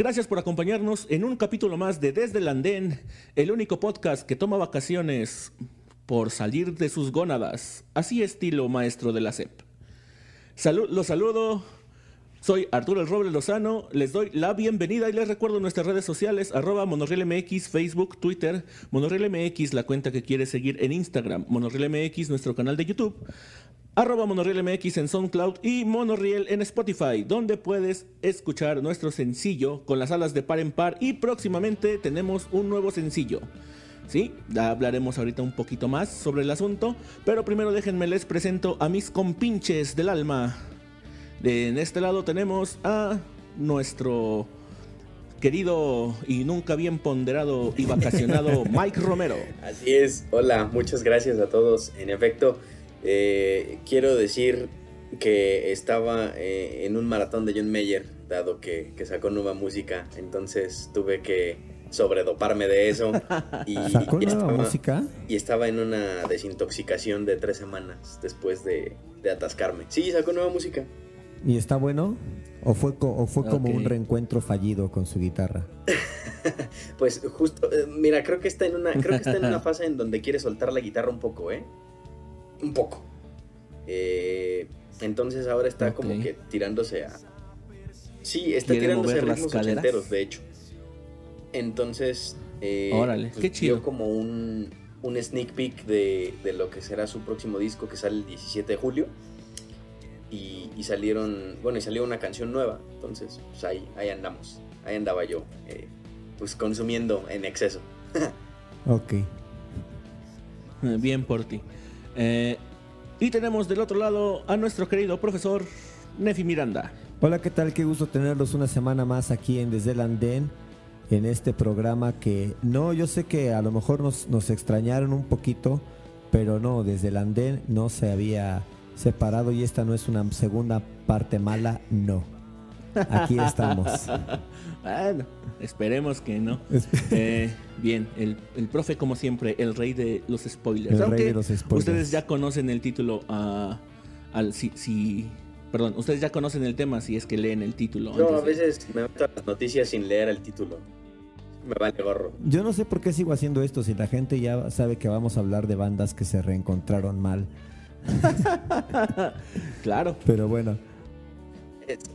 Gracias por acompañarnos en un capítulo más de Desde el Andén, el único podcast que toma vacaciones por salir de sus gónadas, así estilo maestro de la SEP. los saludo, soy Arturo El Roble Lozano, les doy la bienvenida y les recuerdo nuestras redes sociales, arroba MX, Facebook, Twitter, MX, la cuenta que quiere seguir en Instagram, MX, nuestro canal de YouTube, arroba MX en SoundCloud y Monoriel en Spotify, donde puedes escuchar nuestro sencillo con las alas de par en par y próximamente tenemos un nuevo sencillo. Sí, hablaremos ahorita un poquito más sobre el asunto, pero primero déjenme les presento a mis compinches del alma. En este lado tenemos a nuestro querido y nunca bien ponderado y vacacionado Mike Romero. Así es, hola, muchas gracias a todos. En efecto, eh, quiero decir que estaba eh, en un maratón de John Mayer, dado que, sacó nueva música, entonces tuve que sobredoparme de eso. Y, ¿Sacó nueva música? Y estaba en una desintoxicación de tres semanas después de, atascarme. Sí, sacó nueva música. ¿Y está bueno? ¿O fue, o fue como un reencuentro fallido con su guitarra? pues justo, eh, mira, creo que está en una, creo que está en una fase en donde quiere soltar la guitarra un poco, ¿eh? Un poco. Eh, entonces ahora está como que tirándose a... Sí, está tirándose a ritmos ochenteros, de hecho. Entonces, eh, Órale, pues, qué chido. como un, un sneak peek de, de, lo que será su próximo disco que sale el 17 de julio. Y, salieron, bueno, y salió una canción nueva. Entonces, pues ahí, ahí andamos. Ahí andaba yo, eh, pues consumiendo en exceso. ok. Bien por ti. Eh, y tenemos del otro lado a nuestro querido profesor Nefi Miranda. Hola, ¿qué tal? Qué gusto tenerlos una semana más aquí en Desde el Andén, en este programa que no, yo sé que a lo mejor nos, nos extrañaron un poquito, pero no, desde el Andén no se había separado y esta no es una segunda parte mala, no. Aquí estamos. bueno, esperemos que no. Eh, bien, el, profe, como siempre, el rey de los spoilers. El rey de los spoilers. Ustedes ya conocen el título. Uh, al, si, perdón, ustedes ya conocen el tema si es que leen el título. No, a veces me meto las noticias sin leer el título. Me vale gorro. Yo no sé por qué sigo haciendo esto si la gente ya sabe que vamos a hablar de bandas que se reencontraron mal. claro. Pero bueno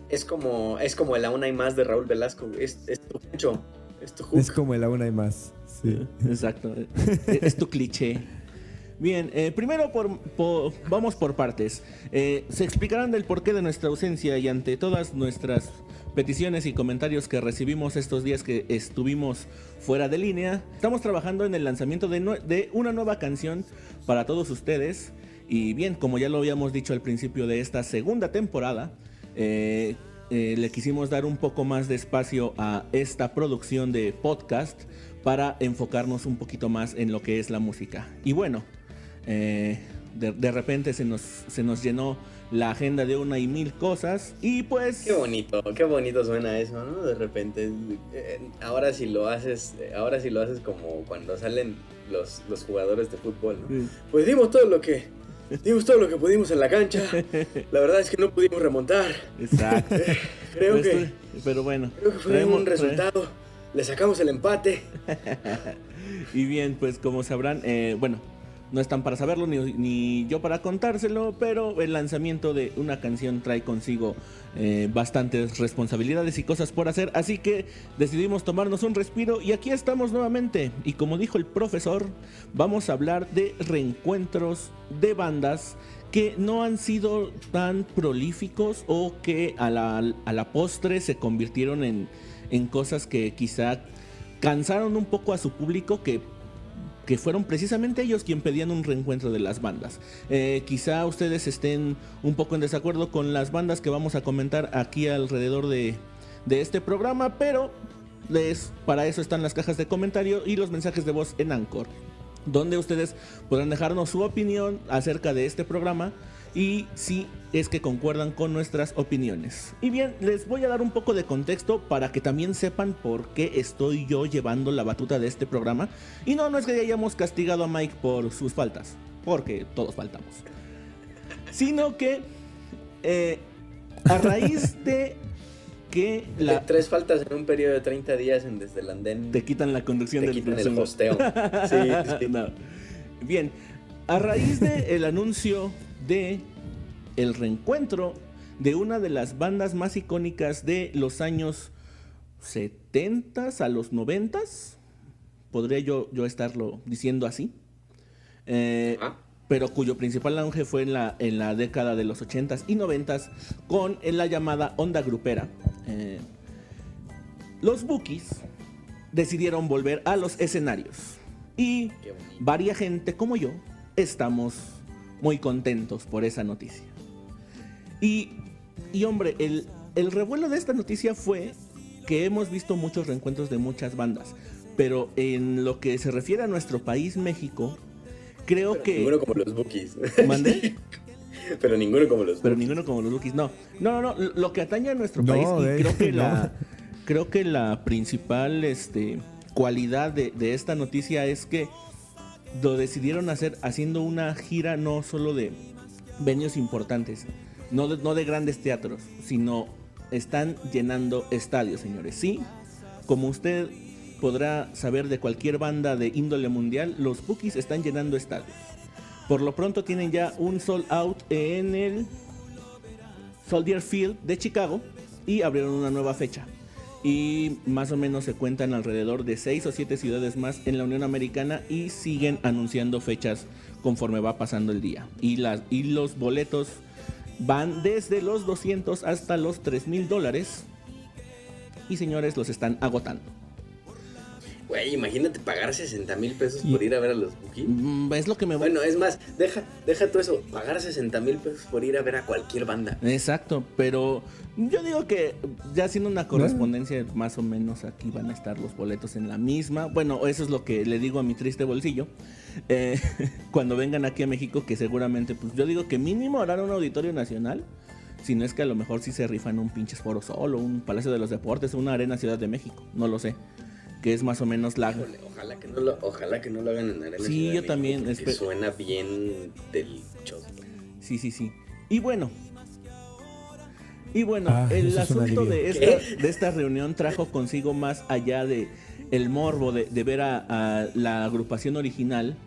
es, como es como el Aún hay más de Raúl Velasco. Es, tu mucho. Es Es como el Aún hay más. Sí. Exacto. es, tu cliché. Bien, eh, primero por, vamos por partes. Eh, se explicarán del porqué de nuestra ausencia y ante todas nuestras peticiones y comentarios que recibimos estos días que estuvimos fuera de línea. Estamos trabajando en el lanzamiento de, de una nueva canción para todos ustedes. Y bien, como ya lo habíamos dicho al principio de esta segunda temporada, eh, eh, le quisimos dar un poco más de espacio a esta producción de podcast para enfocarnos un poquito más en lo que es la música. Y bueno, eh, de, repente se nos, se nos llenó la agenda de una y mil cosas y pues... Qué bonito, qué bonito suena eso, ¿no? De repente, ahora si lo haces, ahora si lo haces como cuando salen los, los jugadores de fútbol, ¿no? Pues dimos todo lo que Dimos todo lo que pudimos en la cancha. La verdad es que no pudimos remontar. Exacto. creo que. Pero bueno. Creo que fue un resultado. Le sacamos el empate. y bien, pues como sabrán, eh, bueno, no están para saberlo ni, yo para contárselo, pero el lanzamiento de una canción trae consigo eh, bastantes responsabilidades y cosas por hacer, así que decidimos tomarnos un respiro y aquí estamos nuevamente. Y como dijo el profesor, vamos a hablar de reencuentros de bandas que no han sido tan prolíficos o que a la, postre se convirtieron en, en cosas que quizá cansaron un poco a su público que que fueron precisamente ellos quien pedían un reencuentro de las bandas. Eh, quizá ustedes estén un poco en desacuerdo con las bandas que vamos a comentar aquí alrededor de, este programa, pero les, para eso están las cajas de comentario y los mensajes de voz en Anchor, donde ustedes podrán dejarnos su opinión acerca de este programa y si es que concuerdan con nuestras opiniones. Y bien, les voy a dar un poco de contexto para que también sepan por qué estoy yo llevando la batuta de este programa. Y no, no es que hayamos castigado a Mike por sus faltas, porque todos faltamos. Sino que eh, a raíz de que la... Tres faltas en un periodo de 30 días en Desde el Andén. Te quitan la conducción te del quitan el hosteo. sí, Bien, a raíz del el anuncio de el reencuentro de una de las bandas más icónicas de los años 70 a los 90, podría yo, yo estarlo diciendo así. Eh, ah pero cuyo principal auge fue en la, en la década de los 80s y 90s con en la llamada onda grupera. Eh, los Bookies decidieron volver a los escenarios y varia gente como yo estamos muy contentos por esa noticia. Y, y hombre, el, el revuelo de esta noticia fue que hemos visto muchos reencuentros de muchas bandas, pero en lo que se refiere a nuestro país, México, creo que. Ninguno como los Bookies. ¿Mandé? Pero ninguno como los Pero ninguno como los Bookies, no. No, no, no. Lo que atañe a nuestro país, y creo que la. Creo que la principal este, cualidad de, esta noticia es que lo decidieron hacer haciendo una gira no solo de venues importantes, no de, no de grandes teatros, sino están llenando estadios, señores. Sí, como usted podrá saber de cualquier banda de índole mundial, los Bookies están llenando estadios. Por lo pronto tienen ya un sold out en el Soldier Field de Chicago y abrieron una nueva fecha. Y más o menos se cuentan alrededor de 6 o 7 ciudades más en la Unión Americana y siguen anunciando fechas conforme va pasando el día. Y, las, y los boletos van desde los 200 hasta los 3 mil dólares. Y señores, los están agotando. Güey, imagínate pagar 60 mil pesos por ir a ver a los Bookies. Mm, es lo que me Bueno, es más, deja, deja todo eso, pagar 60 mil pesos por ir a ver a cualquier banda. Exacto, pero yo digo que ya haciendo una correspondencia, más o menos aquí van a estar los boletos en la misma. Bueno, eso es lo que le digo a mi triste bolsillo. Eh, cuando vengan aquí a México, que seguramente, pues yo digo que mínimo harán un auditorio nacional. Si no es que a lo mejor sí se rifan un pinches foro solo, un Palacio de los Deportes, una Arena Ciudad de México. No lo sé que es más o menos la... ojalá, que no lo, ojalá que no lo hagan en Arena Sí, yo también. Que suena bien del Sí, sí, sí. Y bueno. Y bueno, ah, el asunto de esta, de esta reunión trajo consigo más allá de el morbo de, ver a, la agrupación original.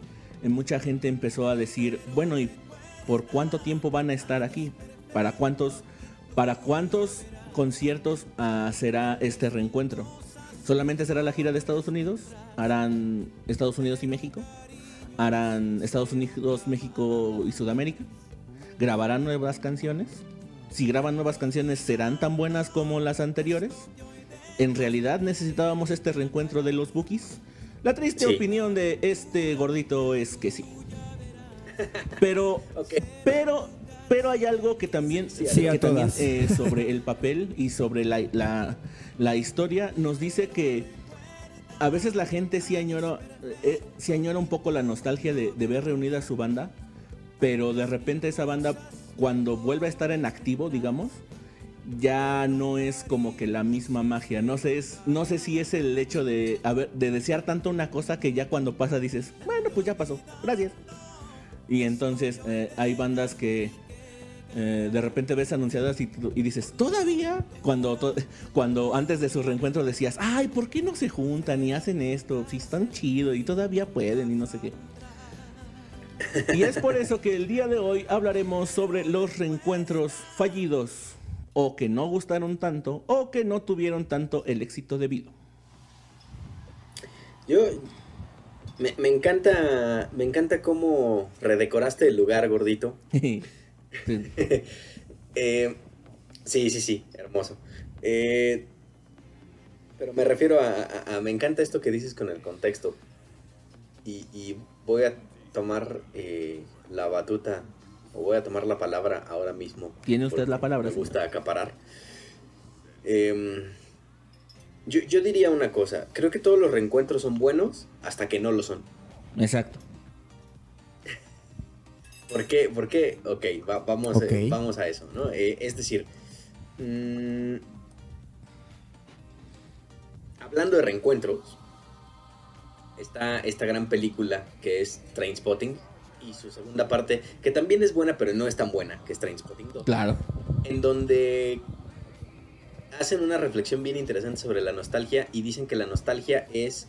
Eh, mucha gente empezó a decir, bueno, ¿y por cuánto tiempo van a estar aquí? ¿Para cuántos, para cuántos conciertos uh, será este reencuentro? Solamente será la gira de Estados Unidos. Harán Estados Unidos y México. Harán Estados Unidos, México y Sudamérica. Grabarán nuevas canciones. Si graban nuevas canciones, ¿serán tan buenas como las anteriores? ¿En realidad necesitábamos este reencuentro de los Bookies? La triste opinión de este gordito es que sí. Pero, pero, pero hay algo que también, eh, sobre el papel y sobre la la historia nos dice que a veces la gente sí añora, eh, añora un poco la nostalgia de, ver reunida su banda, pero de repente esa banda cuando vuelve a estar en activo, digamos, ya no es como que la misma magia. No sé, es, no sé si es el hecho de, de desear tanto una cosa que ya cuando pasa dices, bueno, pues ya pasó, gracias. Y entonces eh, hay bandas que eh, de repente ves anunciadas y, dices, todavía, cuando, cuando antes de su reencuentro decías, ay, ¿por qué no se juntan y hacen esto? Si están chido y todavía pueden y no sé qué. Y es por eso que el día de hoy hablaremos sobre los reencuentros fallidos o que no gustaron tanto o que no tuvieron tanto el éxito debido. Yo me, me encanta me encanta cómo redecoraste el lugar, gordito. Eh, sí. sí, sí, hermoso. Eh, pero me refiero a, Me encanta esto que dices con el contexto. Y, voy a tomar eh, la batuta, o voy a tomar la palabra ahora mismo. Tiene usted la palabra. Me gusta acaparar. Em, yo, yo diría una cosa, creo que todos los reencuentros son buenos hasta que no lo son. Exacto. ¿Por qué? ¿Por qué? Ok, vamos, eh, vamos a eso, ¿no? Eh, es decir, mm, hablando de reencuentros, está esta gran película que es Trainspotting y su segunda parte, que también es buena, pero no es tan buena, que es Trainspotting 2. Claro. En donde hacen una reflexión bien interesante sobre la nostalgia y dicen que la nostalgia es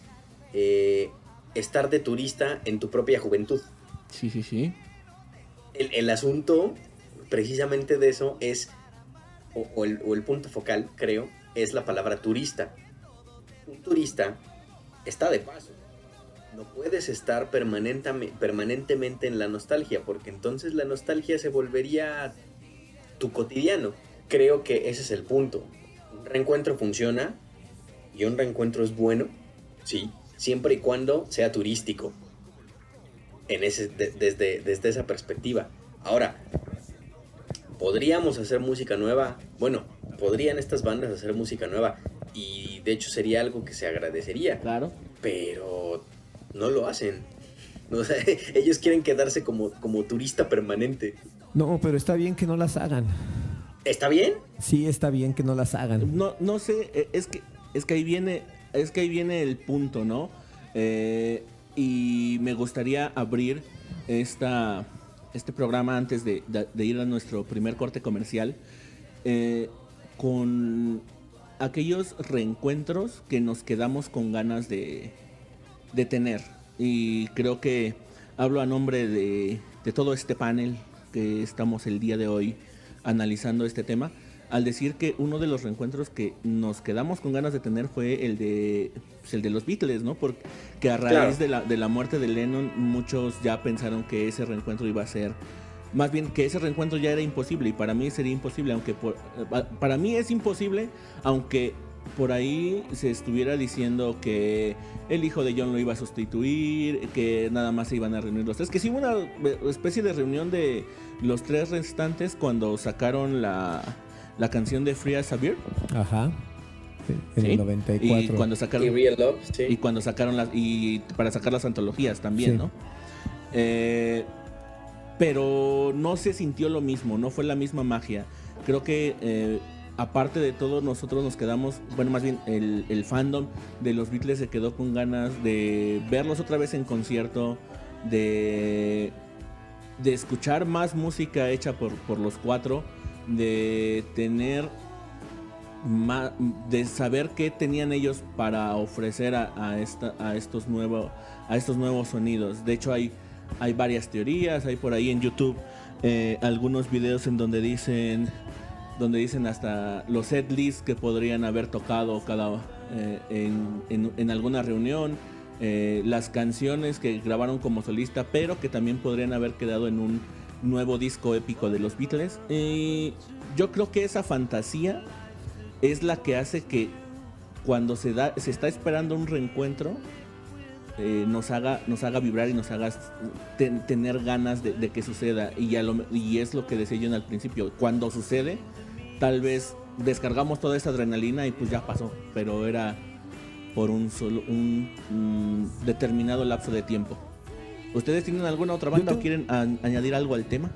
eh, estar de turista en tu propia juventud. Sí, sí, sí. El, asunto precisamente de eso es, o, el, o el punto focal, creo, es la palabra turista. Un turista está de paso. No puedes estar permanentemente en la nostalgia, porque entonces la nostalgia se volvería tu cotidiano. Creo que ese es el punto. Un reencuentro funciona y un reencuentro es bueno, sí, siempre y cuando sea turístico. En ese, desde, desde esa perspectiva. Ahora, ¿podríamos hacer música nueva? Bueno, podrían estas bandas hacer música nueva y de hecho sería algo que se agradecería. Claro. Pero no lo hacen. ellos quieren quedarse como, como turista permanente. No, pero está bien que no las hagan. ¿Está bien? Sí, está bien que no las hagan. No, no sé, eh, es que, es que ahí viene, es que ahí viene el punto, ¿no? Eh, y me gustaría abrir esta, este programa antes de, ir a nuestro primer corte comercial eh, con aquellos reencuentros que nos quedamos con ganas de, de tener. Y creo que hablo a nombre de, de todo este panel que estamos el día de hoy analizando este tema, al decir que uno de los reencuentros que nos quedamos con ganas de tener fue el de pues, el de los Beatles, ¿no? Porque a raíz de, la, de la muerte de Lennon muchos ya pensaron que ese reencuentro iba a ser más bien que ese reencuentro ya era imposible y para mí sería imposible, aunque por, para mí es imposible, aunque por ahí se estuviera diciendo que el hijo de John lo iba a sustituir, que nada más se iban a reunir los tres, que sí hubo una especie de reunión de los tres restantes cuando sacaron la, la canción de Free as a Beer. Ajá. en el 94. Y cuando sacaron y, Real Love, sí. y cuando sacaron las y para sacar las antologías también, ¿no? Eh, pero no se sintió lo mismo, no fue la misma magia. Creo que eh, aparte de todo, nosotros nos quedamos, bueno, más bien el, fandom de los Beatles se quedó con ganas de verlos otra vez en concierto, de, de escuchar más música hecha por, por los cuatro, de tener más, de saber qué tenían ellos para ofrecer a, esta, a, estos nuevos, a estos nuevos sonidos. De hecho, hay, hay varias teorías, hay por ahí en YouTube eh, algunos videos en donde dicen donde dicen hasta los set lists que podrían haber tocado cada eh, en, alguna reunión, eh, las canciones que grabaron como solista, pero que también podrían haber quedado en un nuevo disco épico de los Beatles. Y yo creo que esa fantasía es la que hace que cuando se da, se está esperando un reencuentro, eh, nos haga nos haga vibrar y nos haga tener ganas de, que suceda y y es lo que decía yo al principio cuando sucede tal vez descargamos toda esa adrenalina y pues ya pasó, pero era por un solo un, determinado lapso de tiempo. ¿Ustedes tienen alguna otra banda o quieren añadir algo al tema?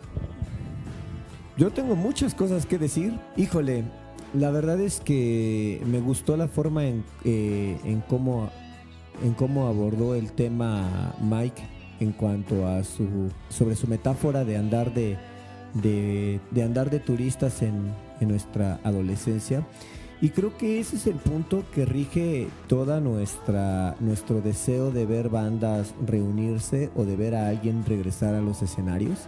Yo tengo muchas cosas que decir. Híjole, la verdad es que me gustó la forma en, eh, en cómo en cómo abordó el tema Mike en cuanto a su sobre su metáfora de andar de, de andar de turistas en, en nuestra adolescencia. Y creo que ese es el punto que rige toda nuestra nuestro deseo de ver bandas reunirse o de ver a alguien regresar a los escenarios.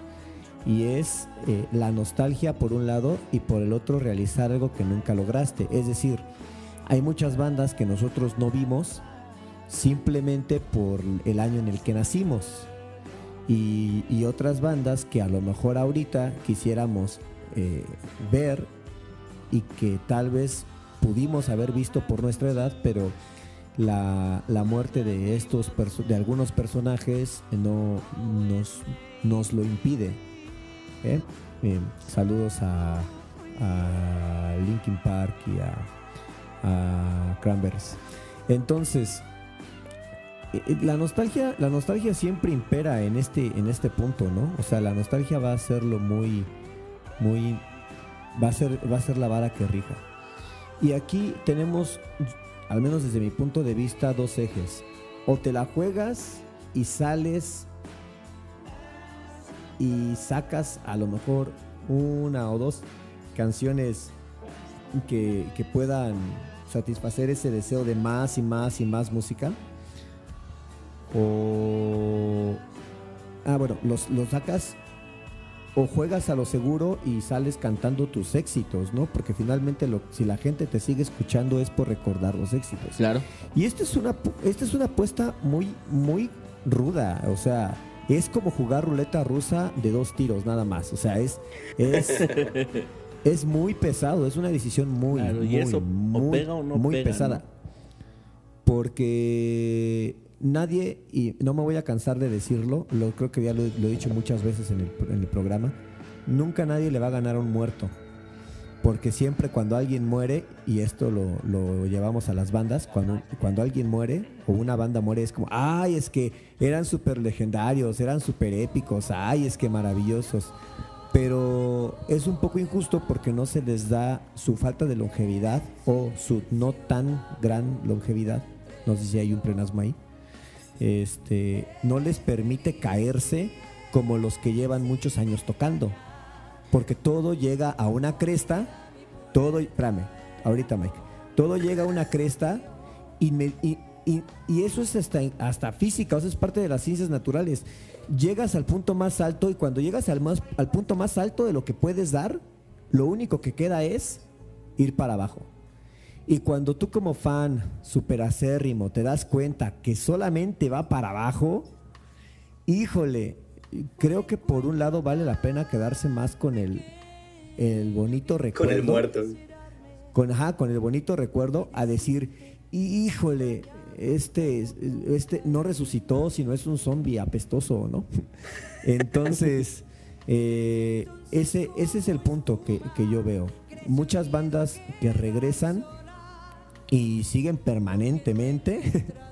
Y es eh, la nostalgia por un lado y por el otro realizar algo que nunca lograste. Es decir, hay muchas bandas que nosotros no vimos simplemente por el año en el que nacimos. Y, otras bandas que a lo mejor ahorita quisiéramos eh, ver y que tal vez pudimos haber visto por nuestra edad, pero la, muerte de estos de algunos personajes no nos, nos lo impide. ¿eh? saludos a, a, Linkin Park y a, a Cranberries. Entonces, eh, eh, la nostalgia, la nostalgia siempre impera en este, en este punto, ¿no? O sea, la nostalgia va a hacerlo muy, muy va a ser, va a ser la vara que rija. Y aquí tenemos, al menos desde mi punto de vista, dos ejes. O te la juegas y sales y sacas a lo mejor una o dos canciones que, que puedan satisfacer ese deseo de más y más y más música. O... Ah, bueno, los, los sacas o juegas a lo seguro y sales cantando tus éxitos, ¿no? Porque finalmente lo, si la gente te sigue escuchando es por recordar los éxitos. Claro. Y esta es una, esta es una apuesta muy, muy ruda. O sea, es como jugar ruleta rusa de dos tiros, nada más. O sea, es, es, es muy pesado, es una decisión muy, muy, muy, pesada. Porque nadie, y no me voy a cansar de decirlo, lo creo que ya lo, he dicho muchas veces en el, programa, nunca nadie le va a ganar a un muerto. Porque siempre cuando alguien muere, y esto lo, llevamos a las bandas, cuando, cuando alguien muere o una banda muere es como, ay, es que eran súper legendarios, eran súper épicos, ay, es que maravillosos. Pero es un poco injusto porque no se les da su falta de longevidad o su no tan gran longevidad. No sé si hay un plenasmo ahí este, no les permite caerse como los que llevan muchos años tocando. Porque todo llega a una cresta, todo, espérame, ahorita Mike, todo llega a una cresta y, eso es hasta, física, eso es parte de las ciencias naturales. Llegas al punto más alto y cuando llegas al punto más alto de lo que puedes dar, lo único que queda es ir para abajo. Y cuando tú como fan superacérrimo te das cuenta que solamente va para abajo, híjole, creo que por un lado vale la pena quedarse más con el, el bonito recuerdo. Con el muerto. Con, ajá, con el bonito recuerdo a decir, híjole, este, este no resucitó, sino es un zombie apestoso, ¿no? Entonces, eh, ese, ese es el punto que, que yo veo. Muchas bandas que regresan y siguen permanentemente.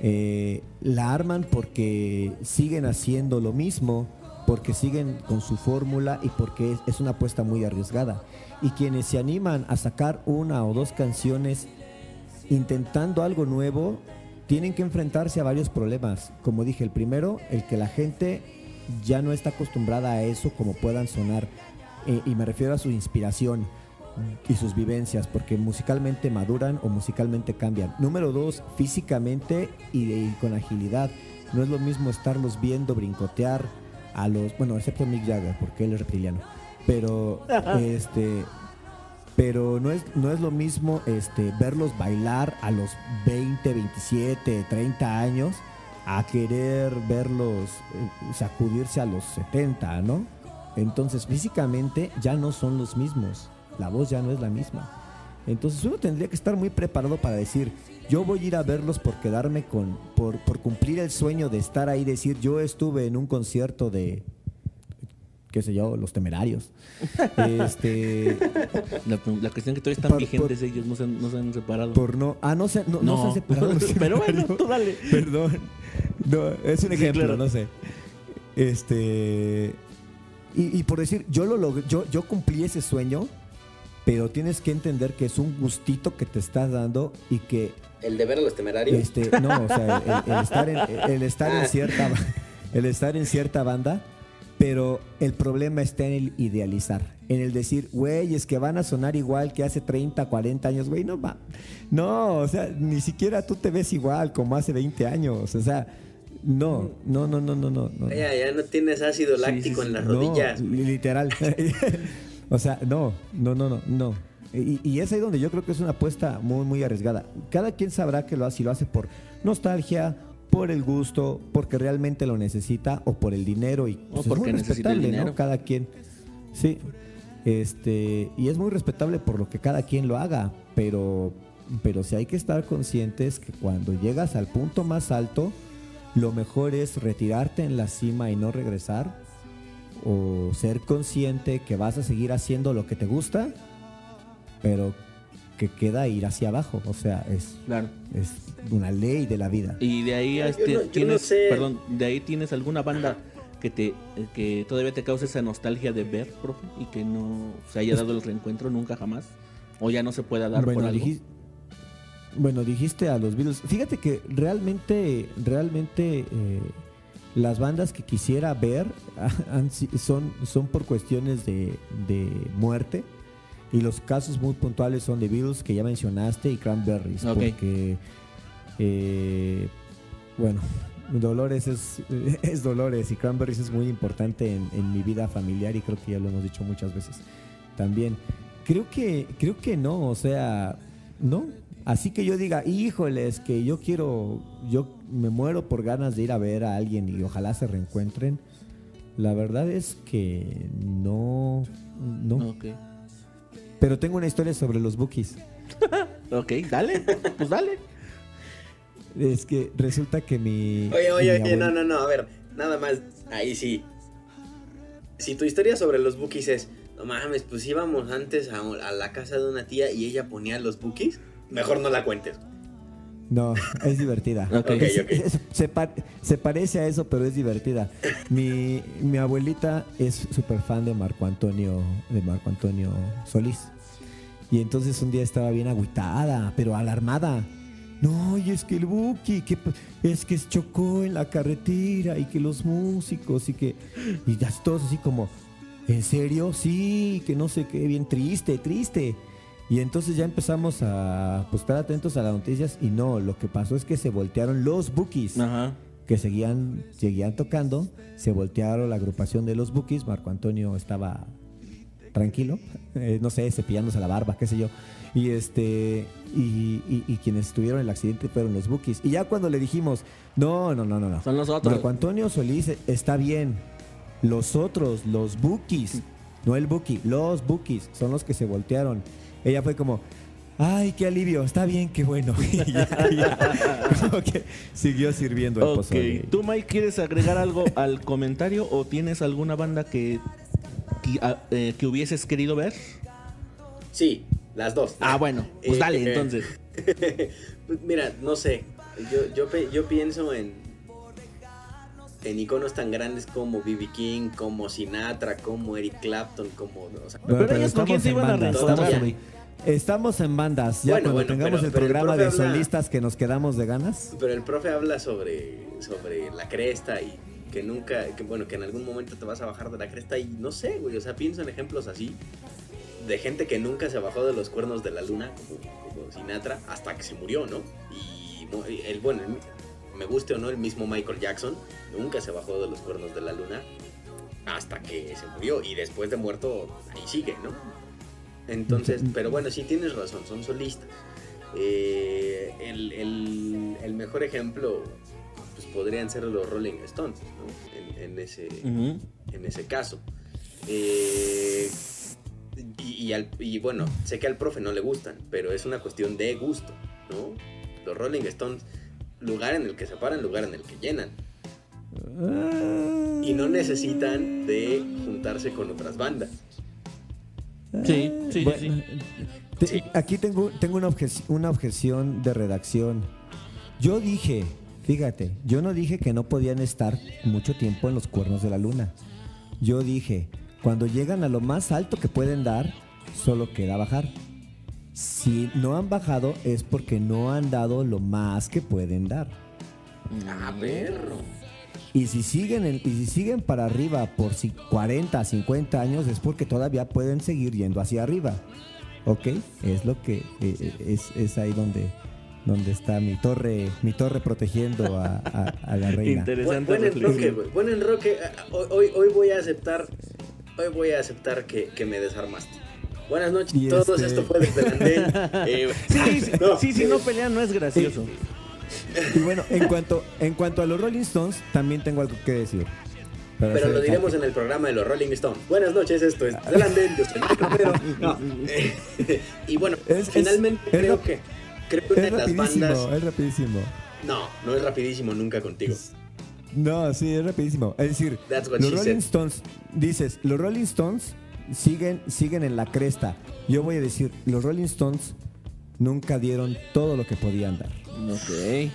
Eh, la arman porque siguen haciendo lo mismo, porque siguen con su fórmula y porque es, una apuesta muy arriesgada. Y quienes se animan a sacar una o dos canciones intentando algo nuevo, tienen que enfrentarse a varios problemas. Como dije, el primero, el que la gente ya no está acostumbrada a eso como puedan sonar. Eh, y me refiero a su inspiración y sus vivencias, porque musicalmente maduran o musicalmente cambian. Número dos, físicamente y, con agilidad. No es lo mismo estarlos viendo brincotear a los, bueno, excepto Mick Jagger, porque él es reptiliano. Pero este pero no es, no es lo mismo este, verlos bailar a los 20, 27, 30 años a querer verlos eh, sacudirse a los 70, ¿no? Entonces físicamente ya no son los mismos la voz ya no es la misma. Entonces uno tendría que estar muy preparado para decir, yo voy a ir a verlos por quedarme con, por, por cumplir el sueño de estar ahí, decir, yo estuve en un concierto de, qué sé yo, los temerarios. este, la, cuestión que todavía están vigentes ellos, no se, no se, han separado. Por no, ah, no se, no, no. se han separado. Pero bueno, tú dale. Perdón. No, es un ejemplo, no sé. Este, y, y, por decir, yo lo logré, yo, yo cumplí ese sueño pero tienes que entender que es un gustito que te estás dando y que... ¿El de ver a los temerarios? Este, no, o sea, el, estar, en, el estar en cierta... El estar en cierta banda, pero el problema está en el idealizar, en el decir, güey, es que van a sonar igual que hace 30, 40 años, güey, no va. No, o sea, ni siquiera tú te ves igual como hace 20 años, o sea, no, no, no, no, no, no. Ya, ya no tienes ácido láctico en las rodillas. literal. O sea, no, no, no, no, no. Y, es ahí donde yo creo que es una apuesta muy, muy arriesgada. Cada quien sabrá que lo hace, si lo hace por nostalgia, por el gusto, porque realmente lo necesita o por el dinero y pues, o porque necesita el dinero. ¿no? Cada quien. Sí. Este, y es muy respetable por lo que cada quien lo haga, pero pero sí hay que estar conscientes que cuando llegas al punto más alto, lo mejor es retirarte en la cima y no regresar o ser consciente que vas a seguir haciendo lo que te gusta, pero que queda ir hacia abajo. O sea, es, es una ley de la vida. Y de ahí este, tienes, perdón, de ahí tienes alguna banda que te que todavía te causa esa nostalgia de ver, profe, y que no se haya dado el reencuentro nunca jamás, o ya no se pueda dar por algo. bueno, dijiste a los Beatles. Fíjate que realmente, realmente eh, las bandas que quisiera ver son, son por cuestiones de, muerte. Y los casos muy puntuales son The Beatles, que ya mencionaste, y Cranberries. Porque, eh, bueno, Dolores es, es Dolores y Cranberries es muy importante en, en, mi vida familiar y creo que ya lo hemos dicho muchas veces también. Creo que, creo que no, o sea, no. Así que yo diga, híjoles, que yo quiero, yo me muero por ganas de ir a ver a alguien y ojalá se reencuentren. La verdad es que no, no. Pero tengo una historia sobre los bookies. ok, dale, pues dale. Es que resulta que mi. Oye, oye, oye, no, no, no, a ver, nada más, ahí sí. Si tu historia sobre los bookies es, no mames, pues íbamos antes a, la casa de una tía y ella ponía los bookies, mejor no la cuentes. No, es divertida. se, se, parece a eso, pero es divertida. Mi, mi abuelita es súper fan de Marco Antonio, de Marco Antonio Solís. Y entonces un día estaba bien agüitada, pero alarmada. No, y es que el Buki, que es que chocó en la carretera y que los músicos y que. Y todos así como, ¿en serio? Sí, que no sé qué, bien triste, triste. Y entonces ya empezamos a pues, estar atentos a las noticias y no, lo que pasó es que se voltearon los Bookies. Que seguían, seguían tocando, se voltearon la agrupación de los Bookies, Marco Antonio estaba tranquilo, eh, no sé, cepillándose la barba, qué sé yo. Y este y, quienes tuvieron el accidente fueron los Bookies. Y ya cuando le dijimos, no, no, no, no, no. Son los otros. Marco Antonio Solís está bien. Los otros, los Bookies, no el Bookie, los Bookies son los que se voltearon. Ella fue como, ay, qué alivio, está bien, qué bueno. siguió sirviendo el okay. ¿Tú, Mike, quieres agregar algo al comentario o tienes alguna banda que, que, ah, eh, que hubieses querido ver? Sí, las dos. Ah, bueno, pues eh, dale, eh, entonces. Mira, no sé. Yo, yo, yo pienso en, en iconos tan grandes como B.B. King, como Sinatra, como Eric Clapton, como. pero, ellos con quién se iban a estamos, estamos en bandas. Ya cuando tengamos el programa de solistas que nos quedamos de ganas. Pero el profe habla sobre, sobre la cresta y que nunca, que bueno, que en algún momento te vas a bajar de la cresta y no sé, güey. O sea, pienso en ejemplos así de gente que nunca se bajó de los cuernos de la luna, como, Sinatra, hasta que se murió, ¿no? Y el, bueno, me guste o no, el mismo Michael Jackson nunca se bajó de los cuernos de la luna hasta que se murió y después de muerto ahí sigue, ¿no? Entonces, pero bueno, sí tienes razón, son solistas. Eh, el, mejor ejemplo pues podrían ser los Rolling Stones, ¿no? En, ese, en ese caso. Eh, y, bueno, sé que al profe no le gustan, pero es una cuestión de gusto, ¿no? Los Rolling Stones, lugar en el que se paran, lugar en el que llenan. Y no necesitan de juntarse con otras bandas. Sí, sí, sí. Aquí tengo, tengo una, una objeción de redacción. Yo dije, fíjate, yo no dije que no podían estar mucho tiempo en los cuernos de la luna. Yo dije, cuando llegan a lo más alto que pueden dar, solo queda bajar. Si no han bajado es porque no han dado lo más que pueden dar. Ah, perro. Y si siguen y si siguen para arriba por 40, 50 años es porque todavía pueden seguir yendo hacia arriba. ¿Ok? Es lo que eh, eh, es, ahí donde donde está mi torre mi torre protegiendo a, la reina. Interesante. Buen, enroque, buen enroque. Hoy, hoy voy a aceptar hoy voy a aceptar que, me desarmaste. Buenas noches a todos, este esto fue desde eh, sí, sí, si no pelean no es gracioso. Y bueno, en cuanto, en cuanto a los Rolling Stones, también tengo algo que decir. Pero lo diremos en el programa de los Rolling Stones. Buenas noches, esto es Delandén, yo soy pero no. y bueno, finalmente creo que creo que es las bandas. Es rapidísimo. No, no es rapidísimo nunca contigo. No, sí, es rapidísimo. Es decir, los Rolling Stones, dices, los Rolling Stones siguen, siguen en la cresta. Yo voy a decir, los Rolling Stones nunca dieron todo lo que podían dar. Ok.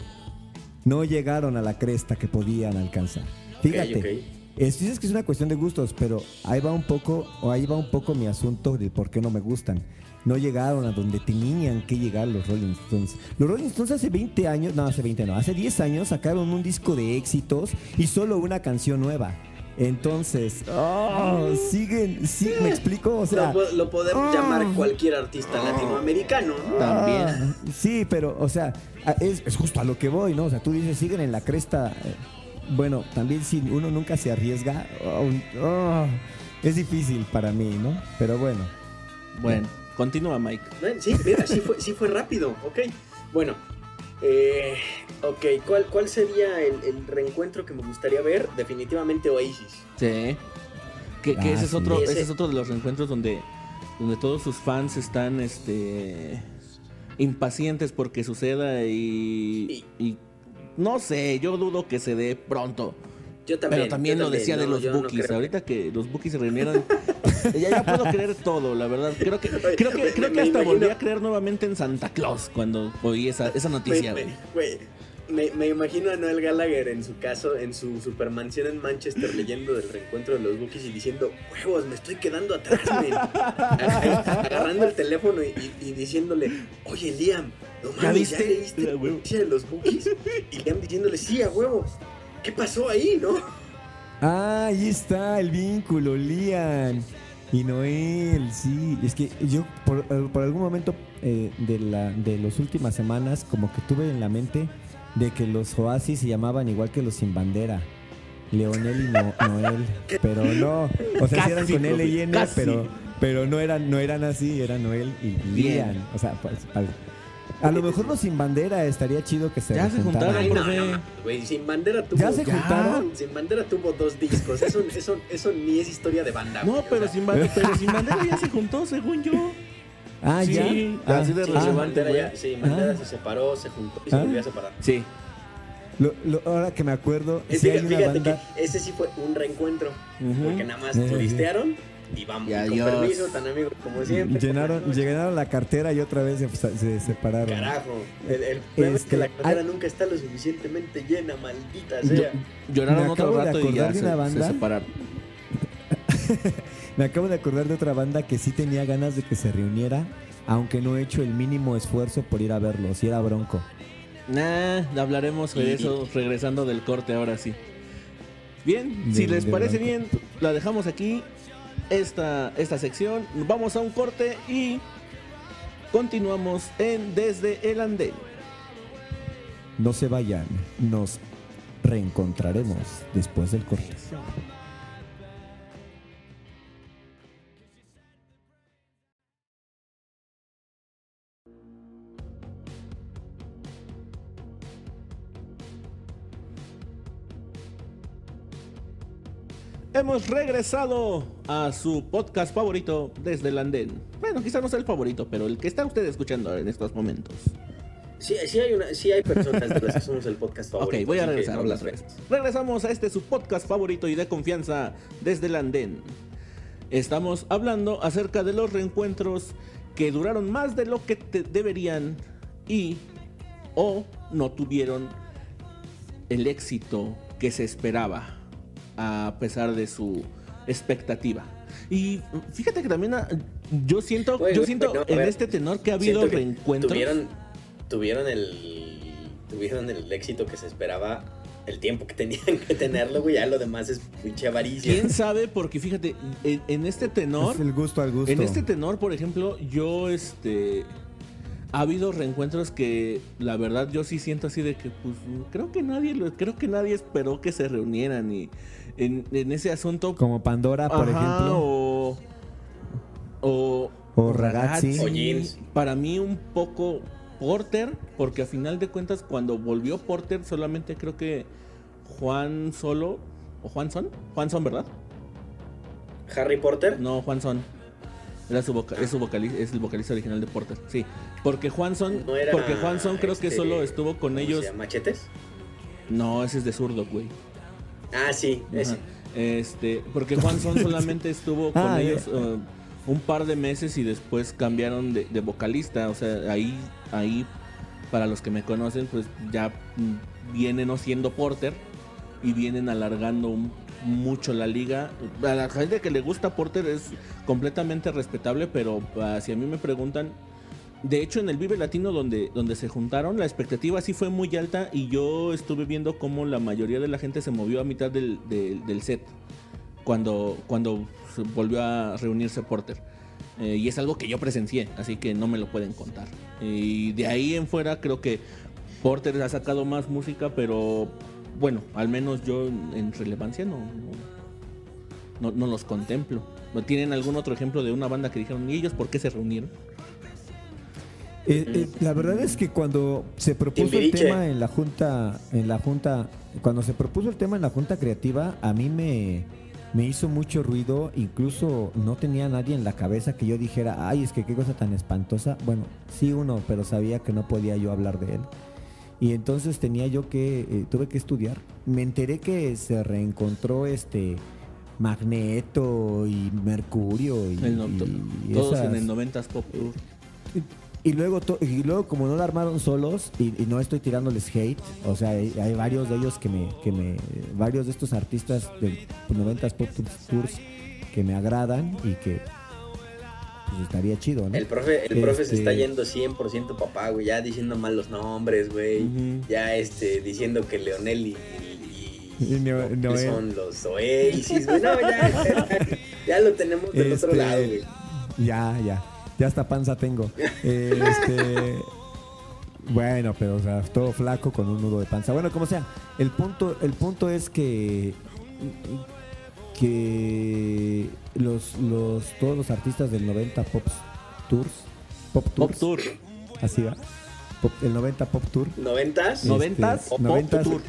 No llegaron a la cresta que podían alcanzar. Fíjate. Es, dices que es una cuestión de gustos, pero ahí va un poco, o ahí va un poco mi asunto de por qué no me gustan no llegaron a donde tenían que llegar los Rolling Stones. Los Rolling Stones hace 20 años, no, hace 20 no, hace 10 años sacaron un disco de éxitos y solo una canción nueva. Entonces, oh, siguen, sí, me explico, o sea, lo, podemos ah. llamar cualquier artista latinoamericano, También. Ah, sí, pero, o sea, es, justo a lo que voy, ¿no? O sea, tú dices, siguen en la cresta. Eh, bueno, también si uno nunca se arriesga, oh, es difícil para mí, ¿no? Pero bueno. Bueno, continúa, Mike. Sí, mira, sí fue, sí fue rápido, ok. Bueno, eh, ok, ¿cuál, cuál sería el, reencuentro que me gustaría ver? Definitivamente Oasis. Sí. Que, ah, ese, es otro, ese... es otro de los reencuentros donde, donde todos sus fans están este impacientes porque suceda y, y, no sé, yo dudo que se dé pronto. Yo también. Pero también lo decía de los bookies. Ahorita que los bookies se reunieron, ya, ya, puedo creer todo, la verdad. Creo que, creo que, creo que hasta volví a creer nuevamente en Santa Claus cuando oí esa, esa noticia, güey. Me, me, imagino a Noel Gallagher en su caso, en su supermansión en Manchester, leyendo del reencuentro de los Bookies y diciendo, huevos, me estoy quedando atrás, men. Agarrando el teléfono y, diciéndole, oye, Liam, no mames, ¿ya, leíste la noticia de los Bookies? Y Liam diciéndole, sí, a huevo, ¿qué pasó ahí, no? Ah, ahí está el vínculo, Liam. Y Noel, sí. Es que yo por, eh, algún momento eh, de, la, de las últimas semanas como que tuve en la mente de que los Oasis se llamaban igual que los Sin Bandera. Leonel y Noel. Pero no. O sea, eran con L y N, pero, pero no eran, no eran así, eran Noel y Lian. O sea, pues, a lo mejor los sin bandera estaría chido que se Ya se juntaron, güey. sin bandera tuvo. ¿Ya se juntaron? Sin bandera tuvo dos discos. Eso, eso, eso ni es historia de banda. No, pero, sin bandera, pero sin bandera ya se juntó, según yo. Ah, sí, ya. Ah, así de relevante, bandera ya, sí, bandera ah. se separó, se juntó y se volvió a separar. Sí. Lo, lo, ahora que me acuerdo, es, fíjate, fíjate que ese sí fue un reencuentro. Porque nada más turistearon y vamos, con permiso, tan amigos como siempre. Llenaron, llenaron la cartera y otra vez se, separaron. Carajo, el, el problema es que la cartera nunca está lo suficientemente llena, maldita sea. Lloraron otro rato y ya de una banda, se separaron. me acabo de acordar de otra banda que sí tenía ganas de que se reuniera, aunque no he hecho el mínimo esfuerzo por ir a verlos, y era Bronco. Nah, hablaremos de eso regresando del corte ahora sí. Bien, si les parece bien, la dejamos aquí esta, esta sección. Vamos a un corte y continuamos en Desde el Andén. No se vayan, nos reencontraremos después del corte. Hemos regresado a su podcast favorito desde el andén. Bueno, quizás no sea el favorito, pero el que está usted escuchando en estos momentos. Sí, sí hay, una, sí hay personas de las que somos el podcast favorito. Ok, voy a regresar. Regresamos a este su podcast favorito y de confianza desde el andén. Estamos hablando acerca de los reencuentros que duraron más de lo que deberían y o no tuvieron el éxito que se esperaba a pesar de su expectativa. Y fíjate que también ah, yo siento, yo siento en este tenor que ha habido reencuentros. Tuvieron, tuvieron el tuvieron el éxito que se esperaba el tiempo que tenían que tenerlo, güey. Ya lo demás es pinche avaricia. ¿Quién sabe? Porque fíjate, en, este tenor. Es el gusto al gusto. En este tenor, por ejemplo, yo este ha habido reencuentros que la verdad yo sí siento así de que pues creo que nadie creo que nadie esperó que se reunieran y en, ese asunto. Como Pandora por ejemplo. o o, o ragazzi, para mí un poco Porter porque a final de cuentas cuando volvió Porter solamente creo que Juan Solo o Juan Son Juan Son verdad Harry Porter no Juan Son. Era su es, su vocalista, es el vocalista original de Porter, sí. Porque Juanson, porque Juanson creo que este, solo estuvo con ellos. ¿Machetes? No, ese es de zurdo, güey. Ah, sí, ese. Este, porque Juanson solamente estuvo con ah, ellos uh, un par de meses y después cambiaron de, vocalista. O sea, ahí, ahí, para los que me conocen, pues ya vienen no siendo Porter y vienen alargando un mucho la liga. A la gente que le gusta Porter es completamente respetable, pero ah, si a mí me preguntan, de hecho en el Vive Latino donde, donde se juntaron, la expectativa sí fue muy alta y yo estuve viendo cómo la mayoría de la gente se movió a mitad del, del, set. cuando, cuando volvió a reunirse Porter. Eh, y es algo que yo presencié, así que no me lo pueden contar. Y de ahí en fuera creo que Porter ha sacado más música, pero bueno, al menos yo en relevancia no, no, no los contemplo. ¿No tienen algún otro ejemplo de una banda que dijeron, ¿y ellos por qué se reunieron? Eh, eh, la verdad es que cuando se propuso el tema en la junta, en la junta, cuando se propuso el tema en la junta creativa, a mí me, me hizo mucho ruido, incluso no tenía nadie en la cabeza que yo dijera, ay, es que qué cosa tan espantosa. Bueno, sí uno, pero sabía que no podía yo hablar de él. Y entonces tenía yo que, eh, tuve que estudiar. Me enteré que se reencontró este Magneto y Mercurio y, todos en el 90s Pop Tour. Y luego, y luego como no la armaron solos, y, no estoy tirándoles hate, o sea, hay, varios de ellos que me, que me, varios de estos artistas del 90s Pop Tours que me agradan y que pues estaría chido, ¿no? El profe, el profe se está este yendo 100% papá, güey, ya diciendo mal los nombres, güey, ya este, diciendo que Leonel y, son los Oasis, güey, no, ya, ya, lo tenemos del otro este, lado, güey. Ya, ya. Ya hasta panza tengo. Este, bueno, pero o sea, todo flaco con un nudo de panza. Bueno, como sea, el punto, el punto es que que los, los todos los artistas del 90 Pop Tours, Pop Tours, Tour. así va. el 90 Pop Tour. ¿90s? ¿90s? Pop, Tour.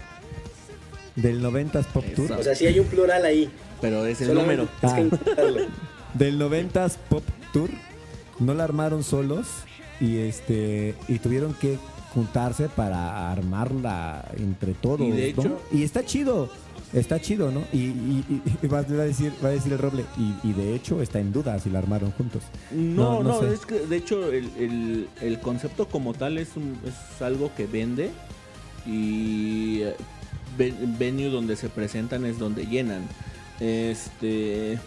Del 90s Pop Tour. O sea, sí hay un plural ahí. Pero es el número. Ah. del 90s Pop Tour no la armaron solos y este y tuvieron que juntarse para armarla entre todos. Y, de hecho, y está chido, está chido, ¿no? Y, va, a decir, va a decir el Roble, y, de hecho está en duda si la armaron juntos. No, no, es que de hecho el, el, concepto como tal es, es algo que vende y eh, venue donde se presentan es donde llenan. Este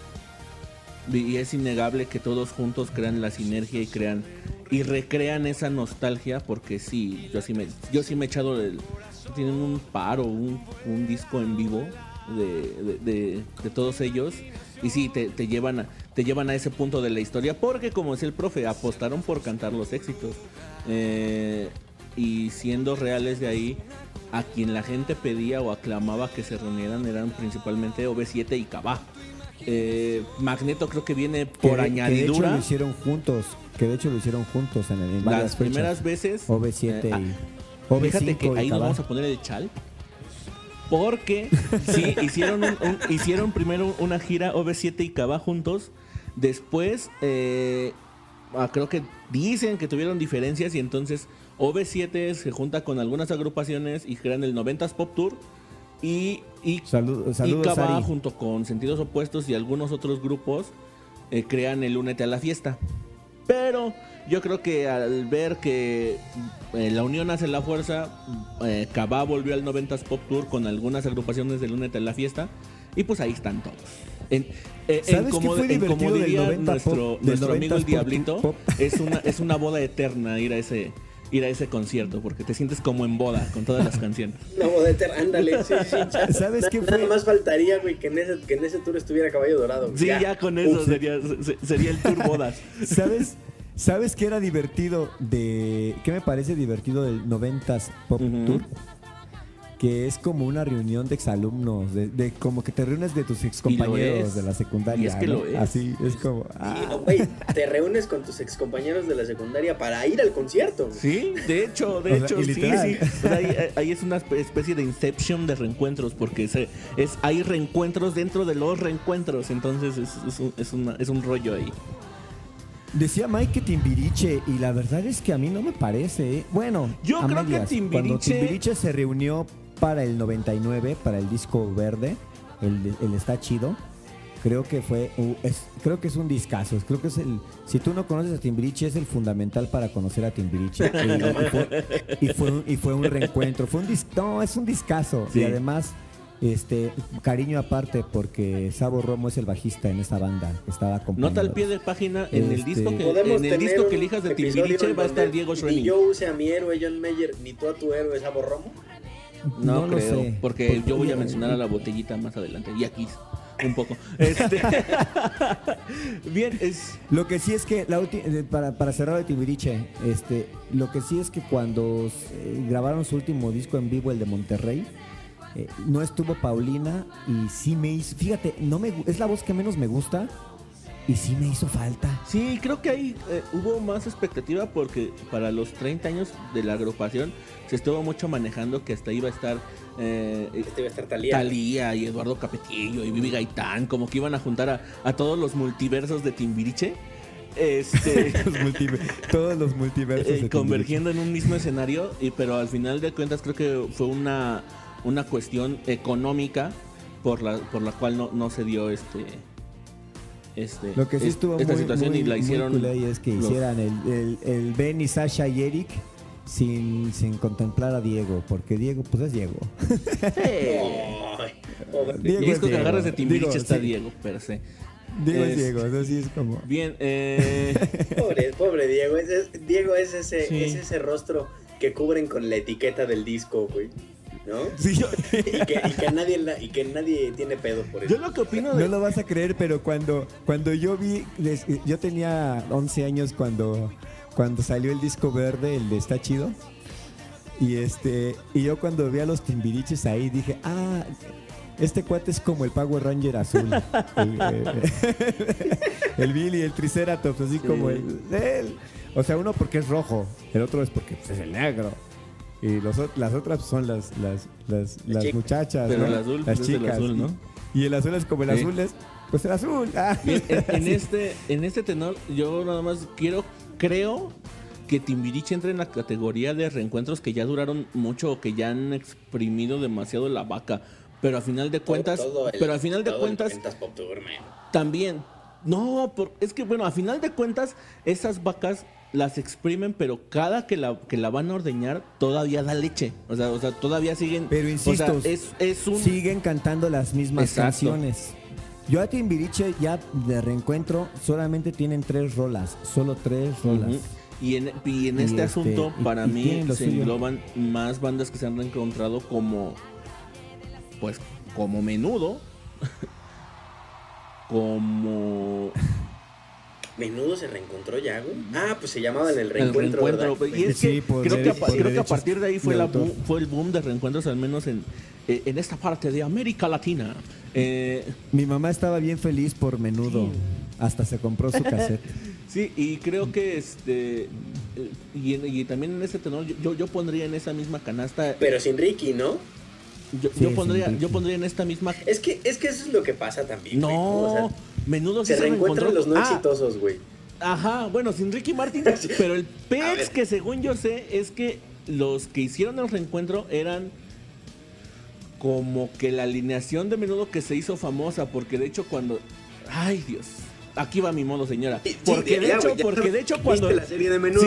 y es innegable que todos juntos crean la sinergia y crean y recrean esa nostalgia porque sí, yo sí me, yo sí me he echado el, tienen un paro, un, un disco en vivo de, de, todos ellos y sí, te, te, llevan a, te llevan a ese punto de la historia porque como es el profe, apostaron por cantar los éxitos eh, y siendo reales de ahí, a quien la gente pedía o aclamaba que se reunieran eran principalmente OV7 y Cabá. Eh, Magneto creo que viene por añadidura. Que de hecho lo hicieron juntos. Que de hecho lo hicieron juntos en, en Las primeras veces. OV7 eh, y. Ah, fíjate que ahí nos vamos a poner el chal. Porque sí, hicieron, hicieron primero una gira OV7 y Cava juntos. Después, eh, ah, creo que dicen que tuvieron diferencias y entonces OV7 se junta con algunas agrupaciones y crean el 90s Pop Tour y, y, junto con Sentidos Opuestos y algunos otros grupos eh, crean el Únete a la Fiesta. Pero yo creo que al ver que eh, la unión hace la fuerza, eh, volvió al 90s Pop Tour con algunas agrupaciones del Únete a la Fiesta. Y pues ahí están todos. En, eh, ¿Sabes como, fue diría nuestro, nuestro amigo el Diablito, es una, es una boda eterna ir a ese ir a ese concierto porque te sientes como en boda con todas las canciones. No, boda ándale, sí, sí. ¿Sabes qué fue? Nada más faltaría, güey, que en ese, que en ese tour estuviera Caballo Dorado. Sí, ya, con eso sería, sería el tour bodas. ¿Sabes? ¿Sabes qué era divertido de... ¿Qué me parece divertido del 90s Pop Tour? Que es como una reunión de exalumnos, de, de como que te reúnes de tus excompañeros de la secundaria. es que lo es. Así es como. Ah. te reúnes con tus excompañeros de la secundaria para ir al concierto. Sí, de hecho, de hecho, sí, sí. ahí, es una especie de inception de reencuentros, porque es, hay reencuentros dentro de los reencuentros, entonces es, es, un, es un rollo ahí. Decía Mike que Timbiriche, y la verdad es que a mí no me parece. ¿eh? Bueno, yo creo que Timbiriche. Cuando Timbiriche se reunió para el 99, para el disco verde, el, el está chido. Creo que fue, es, creo que es un discazo. Creo que es el, si tú no conoces a Timbiriche, es el fundamental para conocer a Timbiriche. y, fue, y, fue, un reencuentro. Fue un no, es un discazo. Y además, este, cariño aparte porque Sabo Romo es el bajista en esta banda estaba Nota al pie de página en el disco que en el disco que elijas de Timbiriche va a estar Diego Schrening. Ni yo use a mi héroe John Mayer ni tú a tu héroe Sabo Romo. No, creo, porque yo voy a mencionar a la botellita más adelante y aquí. un poco. Este, bien, es... Lo que sí es que, la eh, para, para cerrar de Tibiriche, este, lo que sí es que cuando eh, grabaron su último disco en vivo, el de Monterrey, eh, no estuvo Paulina y sí me hizo, fíjate, no me, es la voz que menos me gusta, y sí me hizo falta. Sí, creo que ahí hubo más expectativa porque para los 30 años de la agrupación se estuvo mucho manejando que hasta iba a estar eh, este iba a estar Talía. Talía y Eduardo Capetillo y Vivi Gaitán, como que iban a juntar a, todos los multiversos de Timbiriche. Este, todos los multiversos. Eh, convergiendo en un mismo escenario, y, pero al final de cuentas creo que fue una, una cuestión económica por la, por la cual no, no se dio este... Este, Lo que sí estuvo esta situación y la hicieron es que hicieran el, el, el Ben y Sasha y Eric sin, sin contemplar a Diego, porque Diego, pues es Diego. Diego es que agarras de Timbiriche está Diego, pero sí. Diego es, Diego, así es como. Bien, eh... pobre, pobre Diego. Diego es ese, es ese rostro que cubren con la etiqueta del disco, güey. ¿No? Sí, yo... y, que, y, que nadie y, que nadie tiene pedo por eso. Yo lo que opino de... No lo vas a creer, pero cuando, cuando yo vi, yo tenía 11 años cuando cuando salió el disco verde, el de Está Chido. Y este y yo cuando vi a los timbiriches ahí dije, ah, este cuate es como el Power Ranger azul. el, Billy, el Triceratops, así como el, O sea, uno porque es rojo, el otro es porque pues, es el negro. Y los, las otras son las, las, las, muchachas, Pero el azul, las chicas. el azul, ¿no? Y el azul es como el azul es, pues el azul. en, este, en este tenor, yo nada más quiero creo que Timbiriche entra en la categoría de reencuentros que ya duraron mucho o que ya han exprimido demasiado la vaca. Pero a final de cuentas, pero a final de cuentas, también, no, es que bueno, a final de cuentas, esas vacas las exprimen, pero cada que la, que la van a ordeñar todavía da leche. O sea, o sea todavía siguen. Pero insisto, es, un... siguen cantando las mismas canciones. Yo a Timbiriche ya de reencuentro solamente tienen tres rolas, solo tres rolas. Y en, y en este, este, asunto, para mí, se engloban más bandas que se han reencontrado como, pues, como menudo, como... Menudo se reencontró ya, güey. Ah, pues se llamaba el reencuentro. El reencuentro. Y es que creo, que, creo que a partir de ahí fue, la fue el boom de reencuentros, al menos en, eh, en esta parte de América Latina. Eh, Mi mamá estaba bien feliz por menudo. Hasta se compró su cassette. sí, y creo que este. Eh, y, también en ese tenor, yo, yo pondría en esa misma canasta. Pero sin Ricky, ¿no? Yo, pondría, yo pondría en esta misma. Es que, es que eso es lo que pasa también. No, menudo se, reencuentran los no ah. exitosos, güey. Ajá, bueno, sin Ricky Martin. pero el pez que según yo sé es que los que hicieron el reencuentro eran como que la alineación de menudo que se hizo famosa, porque de hecho cuando... Ay Dios, aquí va mi modo, señora. Porque de hecho, porque de hecho cuando la serie de menudo,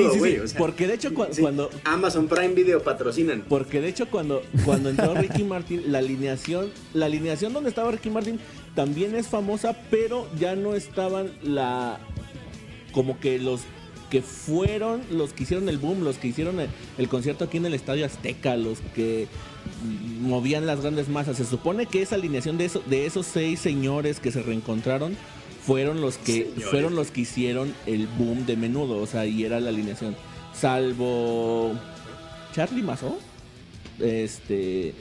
porque de hecho cuando Amazon Prime Video patrocinan. Porque de hecho cuando cuando entró Ricky Martin, la alineación, la alineación donde estaba Ricky Martin también es famosa, pero ya no estaban la como que los que fueron los que hicieron el boom, los que hicieron el concierto aquí en el Estadio Azteca, los que movían las grandes masas. Se supone que esa alineación de, de esos seis señores que se reencontraron fueron los que fueron los que hicieron el boom de menudo, o sea, y era la alineación. Salvo Charlie Mazo. Este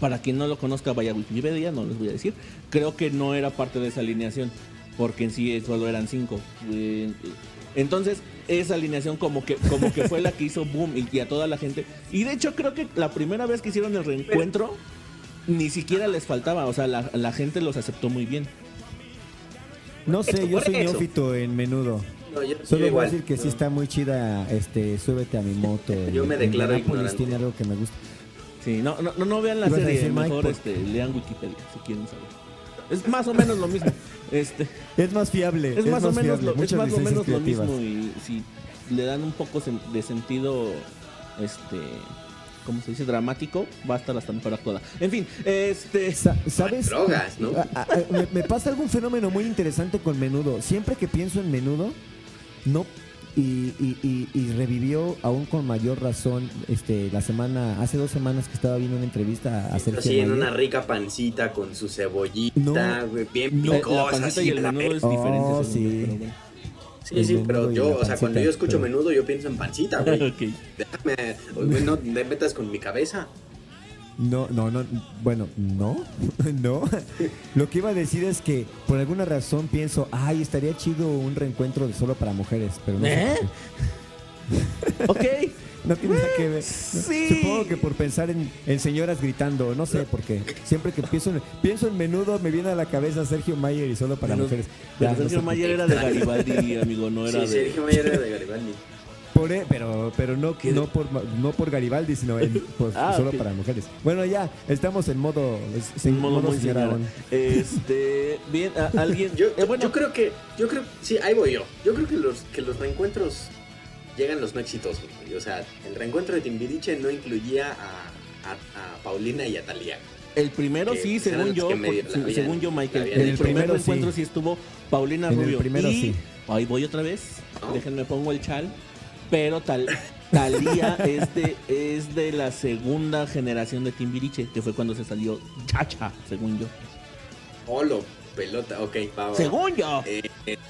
para quien no lo conozca, vaya a Wikipedia, no les voy a decir. Creo que no era parte de esa alineación, porque en sí solo eran cinco. Eh, entonces, esa alineación como que, como que fue la que hizo boom y, a toda la gente. Y de hecho, creo que la primera vez que hicieron el reencuentro, ni siquiera les faltaba. O sea, la, gente los aceptó muy bien. No sé, yo soy neófito en menudo. Solo voy a decir que sí está muy chida, este, súbete a mi moto. yo me declaro ignorante. tiene algo que me gusta. Sí, no, no, no vean la serie, mejor este, lean Wikipedia si quieren saber. Es más o menos lo mismo. Este, es más fiable. Es, más, o menos, lo, es más o menos lo mismo. Y si le dan un poco de sentido, este, ¿cómo se dice? Dramático, va a estar hasta mejor actuada. En fin, este. ¿Sabes? Drogas, ¿no? me, pasa algún fenómeno muy interesante con menudo. Siempre que pienso en menudo, no y, revivió aún con mayor razón este la semana hace dos semanas que estaba viendo una entrevista a Sergio sí en una rica pancita con su cebollita bien picosa la pancita y el menudo es diferente oh, sí. Sí, sí, pero yo, o sea, cuando yo escucho menudo, yo pienso en pancita, güey. Déjame, no me metas con mi cabeza. No, no, no, bueno, no, no. Lo que iba a decir es que por alguna razón pienso, ay, estaría chido un reencuentro de solo para mujeres, pero no. ¿Eh? ok. No tiene nada que ver. Sí. Supongo que por pensar en, señoras gritando, no sé por qué. Siempre que pienso en, pienso en menudo me viene a la cabeza Sergio Mayer y solo para mujeres. Sergio Mayer era de Garibaldi, amigo, no era sí, de... Sergio Mayer era de Garibaldi. Pero pero no, no, por, no por Garibaldi, sino ah, solo para mujeres. Bueno, ya, estamos en modo, en modo, Este, bien, alguien... Yo, eh, bueno. yo creo que, yo creo, sí, ahí voy yo. Yo creo que los, que los reencuentros llegan los no exitosos. O sea, el reencuentro de Timbiriche no incluía a, a, Paulina y a Talía. El primero sí, según yo, según yo, Michael. En el, primer encuentro sí. estuvo Paulina Rubio. El primero y, sí. Ahí voy otra vez. Déjenme pongo el chal pero tal, Talía es de, es de la segunda generación de Timbiriche, que fue cuando se salió Chacha, según yo. Holo, pelota, ok, va, Según yo. Eh,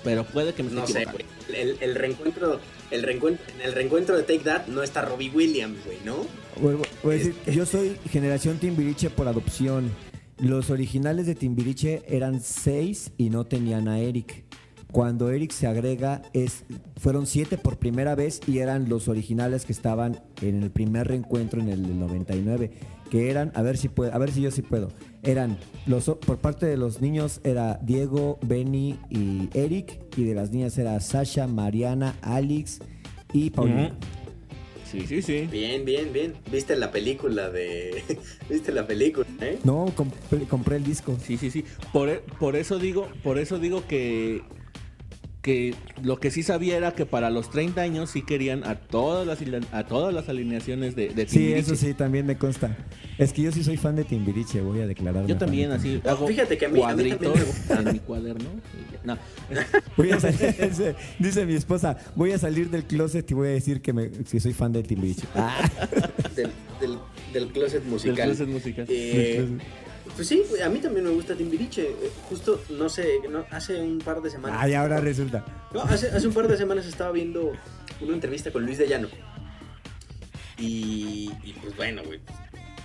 pero puede que me No sé, güey. El, reencuentro, el reencuentro, en el reencuentro de Take That no está Robbie Williams, güey, ¿no? voy a decir, este. yo soy generación Timbiriche por adopción. Los originales de Timbiriche eran seis y no tenían a Eric. Cuando Eric se agrega, es, fueron siete por primera vez y eran los originales que estaban en el primer reencuentro en el 99, que eran, a ver si puedo, a ver si yo sí puedo, eran los por parte de los niños era Diego, Benny y Eric, y de las niñas era Sasha, Mariana, Alex y Paulina. Sí, sí, sí. Bien, bien, bien. ¿Viste la película de... ¿Viste la película, eh? No, compré, el disco. Sí, sí, sí. Por, por eso digo, por eso digo que que lo que sí sabía era que para los 30 años sí querían a todas las a todas las alineaciones de, de Timbiriche. Sí, eso sí, también me consta. Es que yo sí soy fan de Timbiriche, voy a declarar. Yo también, así hago Fíjate que a mí, cuadritos en mi cuaderno. No. Voy a salir, dice, mi esposa, voy a salir del closet y voy a decir que, me, soy fan de Timbiriche. Del, del, del, closet musical. Del closet musical. Eh, pues sí, a mí también me gusta Timbiriche. Eh, justo, no sé, hace un par de semanas. Ay, ahora resulta. No, hace, hace un par de semanas estaba viendo una entrevista con Luis de Llano. Y, pues bueno, güey,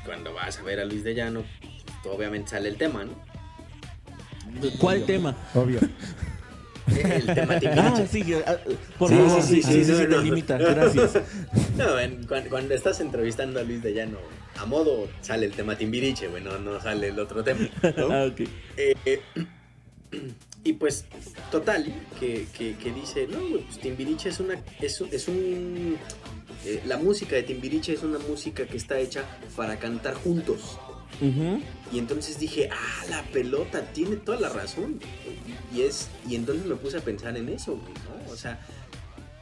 cuando vas a ver a Luis de Llano, pues, obviamente sale el tema, ¿no? ¿Cuál tema? Obvio. El tema Timbiriche. Ah, sí, ah, por sí, favor, sí, sí, sí, sí, no, limita, gracias. No, cuando, cuando, estás entrevistando a Luis de Llano a modo sale el tema Timbiriche, bueno, no sale el otro tema. ah, eh, y pues, total, que, dice, no, pues Timbiriche es una, es, es un, eh, la música de Timbiriche es una música que está hecha para cantar juntos. Y entonces dije, ah, la pelota tiene toda la razón. Y, es, y entonces me puse a pensar en eso, ¿no? O sea,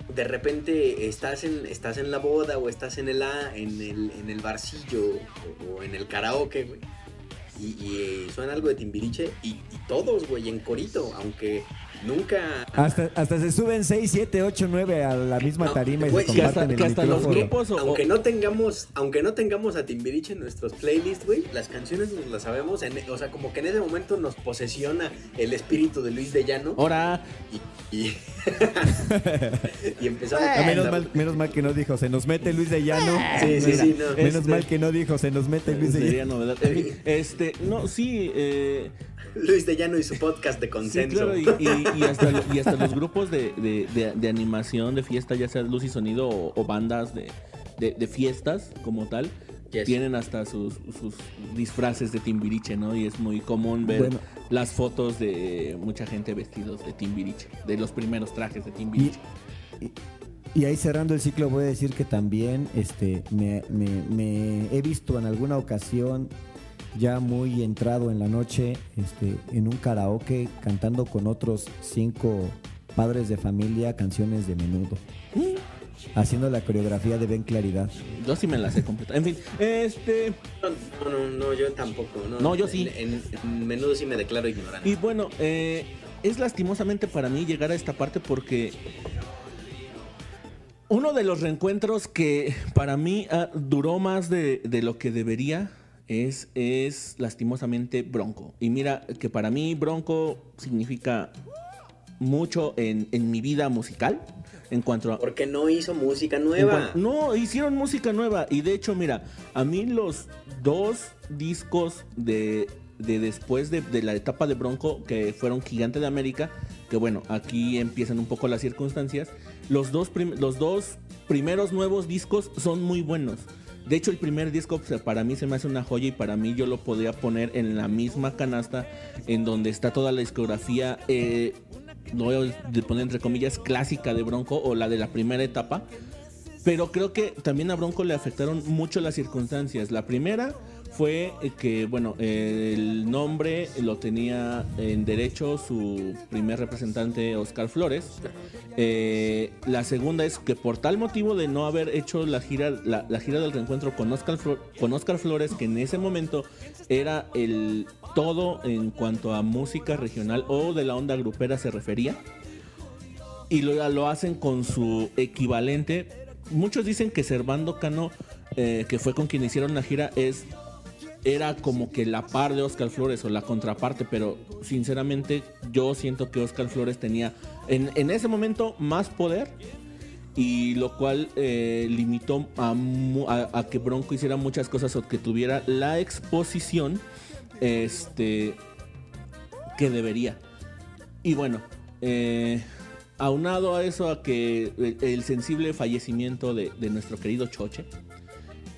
de repente estás en, estás en la boda o estás en el, en el, en el barcillo o, en el karaoke, güey. Y, y, suena algo de Timbiriche y, y todos, güey, en corito, aunque Nunca. Hasta, hasta se suben 6, 7, 8, 9 a la misma tarima y se comparten que hasta, los grupos aunque no tengamos aunque no tengamos a Timbiriche en nuestros playlists, güey, las canciones nos las sabemos, o sea, como que en ese momento nos posesiona el espíritu de Luis de Llano. Ahora y, y, y empezamos a menos mal, menos mal que no dijo, se nos mete Luis de Llano. Sí, sí, sí, no. Menos este, mal que no dijo, se nos mete Luis de Llano. Novedad. Este, no, sí, eh Luis de Llano y su podcast de consenso. y, hasta, los grupos de, animación, de fiesta, ya sea luz y sonido o, bandas de, fiestas como tal, tienen hasta sus, disfraces de Timbiriche, ¿no? Y es muy común ver las fotos de mucha gente vestidos de Timbiriche, de los primeros trajes de Timbiriche. Y, ahí cerrando el ciclo voy a decir que también este, me he visto en alguna ocasión ya muy entrado en la noche, este, en un karaoke, cantando con otros cinco padres de familia canciones de menudo. Haciendo la coreografía de Ben Claridad. Yo sí me la sé completa. En fin, este. No, no, no, yo tampoco. No, yo sí. En, menudo sí me declaro ignorante. Y bueno, eh, es lastimosamente para mí llegar a esta parte porque uno de los reencuentros que para mí ah, duró más de, lo que debería es, es lastimosamente Bronco. Y mira que para mí Bronco significa mucho en, mi vida musical. En cuanto a. Porque no hizo música nueva. no, hicieron música nueva. Y de hecho, mira, a mí los dos discos de, de después de, de, la etapa de Bronco, que fueron Gigante de América, que bueno, aquí empiezan un poco las circunstancias. Los dos, los dos primeros nuevos discos son muy buenos. De hecho, el primer disco para mí se me hace una joya y para mí yo lo podría poner en la misma canasta en donde está toda la discografía, eh, lo voy a poner entre comillas, clásica de Bronco o la de la primera etapa. Pero creo que también a Bronco le afectaron mucho las circunstancias. La primera fue que, bueno, el nombre lo tenía en derecho su primer representante, Oscar Flores. Eh, la segunda es que por tal motivo de no haber hecho la gira, la, gira del reencuentro con Oscar, con Oscar Flores, que en ese momento era el todo en cuanto a música regional o de la onda grupera se refería. Y lo, lo hacen con su equivalente. Muchos dicen que Servando Cano, eh, que fue con quien hicieron la gira, es era como que la par de Oscar Flores o la contraparte, pero sinceramente yo siento que Oscar Flores tenía en, ese momento más poder y lo cual eh, limitó a, que Bronco hiciera muchas cosas o que tuviera la exposición este, que debería. Y bueno, eh, aunado a eso, a que el, sensible fallecimiento de, de nuestro querido Choche,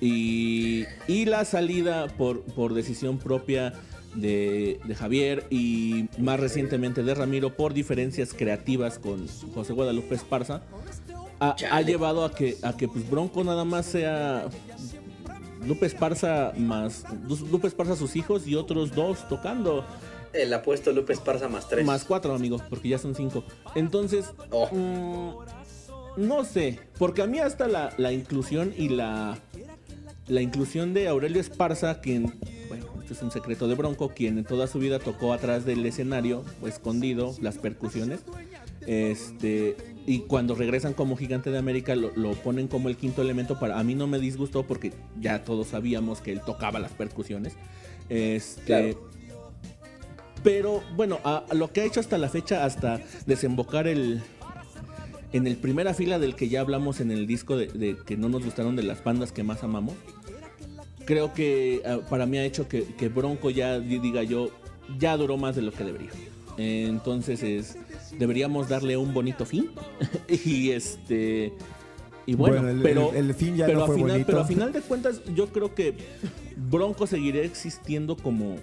y, la salida por, por decisión propia de, Javier y más recientemente de Ramiro por diferencias creativas con José Guadalupe Esparza, ha, llevado a que, a que pues, Bronco nada más sea Lupe Esparza más Lupe Esparza sus hijos y otros dos tocando. El apuesto Lupe Esparza más tres. Más cuatro, amigos, porque ya son cinco. Entonces, oh. mm, no sé, porque a mí hasta la, la inclusión y la la inclusión de Aurelio Esparza, quien, bueno, esto es un secreto de Bronco, quien en toda su vida tocó atrás del escenario, o escondido, las percusiones. Este, y cuando regresan como Gigante de América lo, ponen como el quinto elemento. Para a mí no me disgustó porque ya todos sabíamos que él tocaba las percusiones. Este, Pero bueno, a, lo que ha hecho hasta la fecha, hasta desembocar el, en el primera fila del que ya hablamos en el disco de, que no nos gustaron de las bandas que más amamos, creo que ah, para mí ha hecho que, Bronco ya diga yo, ya duró más de lo que debería. Entonces es, deberíamos darle un bonito fin. y este y bueno, pero, el, fin ya pero, a final, pero a final de cuentas yo creo que Bronco seguirá existiendo como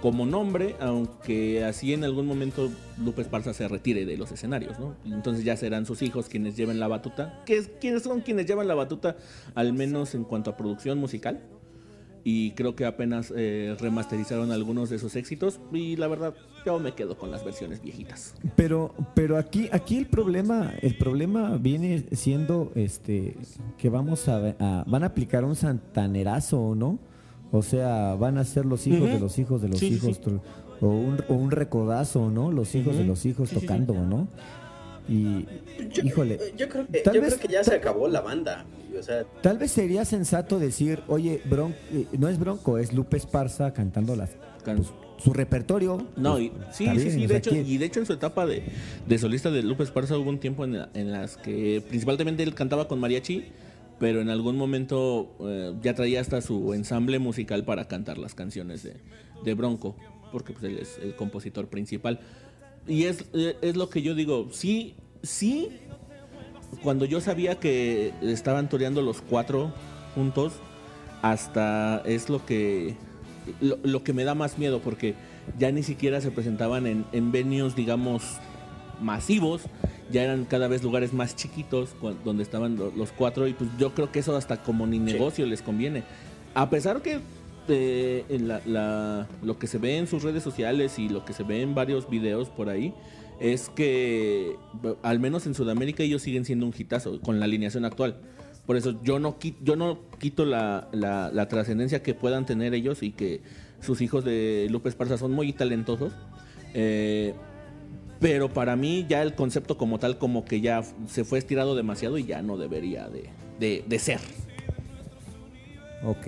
como nombre, aunque así en algún momento Lupe Esparza se retire de los escenarios, ¿no? Entonces ya serán sus hijos quienes lleven la batuta, que son quienes llevan la batuta, al menos en cuanto a producción musical. Y creo que apenas eh, remasterizaron algunos de sus éxitos y la verdad yo me quedo con las versiones viejitas. Pero, pero aquí, aquí el problema, el problema viene siendo este que vamos a, a van a aplicar un santanerazo, ¿no? O sea, van a ser los hijos de los hijos de los hijos. O, un, o un recodazo, ¿no? Los hijos de los hijos tocando, ¿no? Y, híjole. Yo creo que, yo creo que ya se acabó la banda. tal vez sería sensato decir, oye, Bron eh, no es Bronco, es Lupe Esparza cantando las, pues, su repertorio. No, pues, sí, sí, sí, de hecho, y de hecho en su etapa de, de solista de Lupe Esparza hubo un tiempo en, en las que principalmente él cantaba con mariachi pero en algún momento eh, ya traía hasta su ensamble musical para cantar las canciones de, Bronco, porque pues, él es el compositor principal. Y es, es lo que yo digo, sí, sí, cuando yo sabía que estaban toreando los cuatro juntos, hasta es lo que, lo, que me da más miedo, porque ya ni siquiera se presentaban en, en venues, digamos, masivos, ya eran cada vez lugares más chiquitos donde estaban los cuatro y pues yo creo que eso hasta como ni negocio les conviene. A pesar que eh, la, lo que se ve en sus redes sociales y lo que se ve en varios videos por ahí es que al menos en Sudamérica ellos siguen siendo un hitazo con la alineación actual. Por eso yo no, yo no quito la, la trascendencia que puedan tener ellos y que sus hijos de Lupe Esparza son muy talentosos. Eh, pero para mí ya el concepto como tal, como que ya se fue estirado demasiado y ya no debería de, de ser. Ok.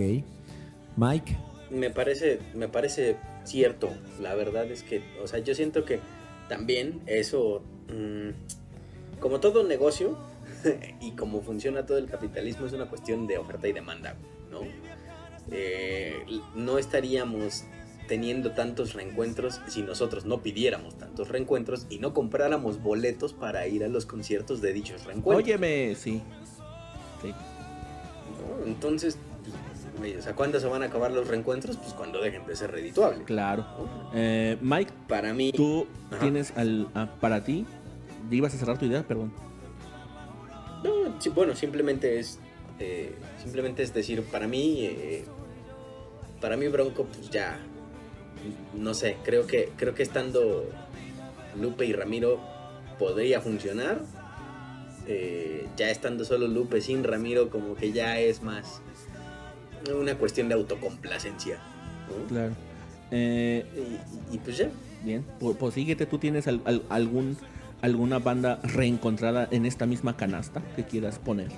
Mike. Me parece, me parece cierto. La verdad es que, o sea, yo siento que también eso, mm, como todo negocio y como funciona todo el capitalismo, es una cuestión de oferta y demanda, ¿no? Eh, no estaríamos teniendo tantos reencuentros si nosotros no pidiéramos tantos reencuentros y no compráramos boletos para ir a los conciertos de dichos reencuentros. Óyeme, sí. sí. Entonces, o sea, ¿cuándo se van a acabar los reencuentros? Pues cuando dejen de ser redituables. Claro. Eh, Mike, para mí. Tú tienes al. para ti. ¿Ibas a cerrar tu idea? Perdón. No, bueno, simplemente es. Eh, simplemente es decir, para mí. Eh, para mí, Bronco, pues ya. No sé, creo que, creo que estando Lupe y Ramiro podría funcionar. ya estando solo Lupe sin Ramiro, como que ya es más una cuestión de autocomplacencia. Claro. Eh, y, pues ya. Bien, pues, pues síguete, ¿tú tienes algún, alguna banda reencontrada en esta misma canasta que quieras poner?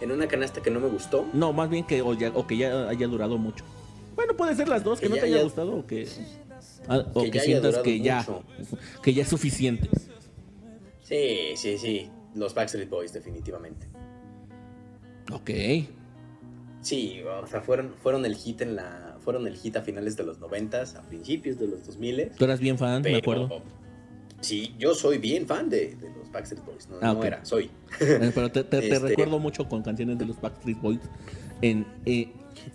¿En una canasta que no me gustó? No, más bien que o, que ya haya durado mucho. Bueno, puede ser las dos, que, no te haya, gustado o que, ah, o que, sientas que ya, que ya es suficiente. Sí, sí, sí. Los Backstreet Boys, definitivamente. Ok. Sí, o sea, fueron, fueron el hit en la. Fueron el hit a finales de los noventas, a principios de los 2000 Tú eras bien fan, me acuerdo. Sí, yo soy bien fan de, los Backstreet Boys. No, ah, era, soy. Eh, pero te, este recuerdo mucho con canciones de los Backstreet Boys en, eh,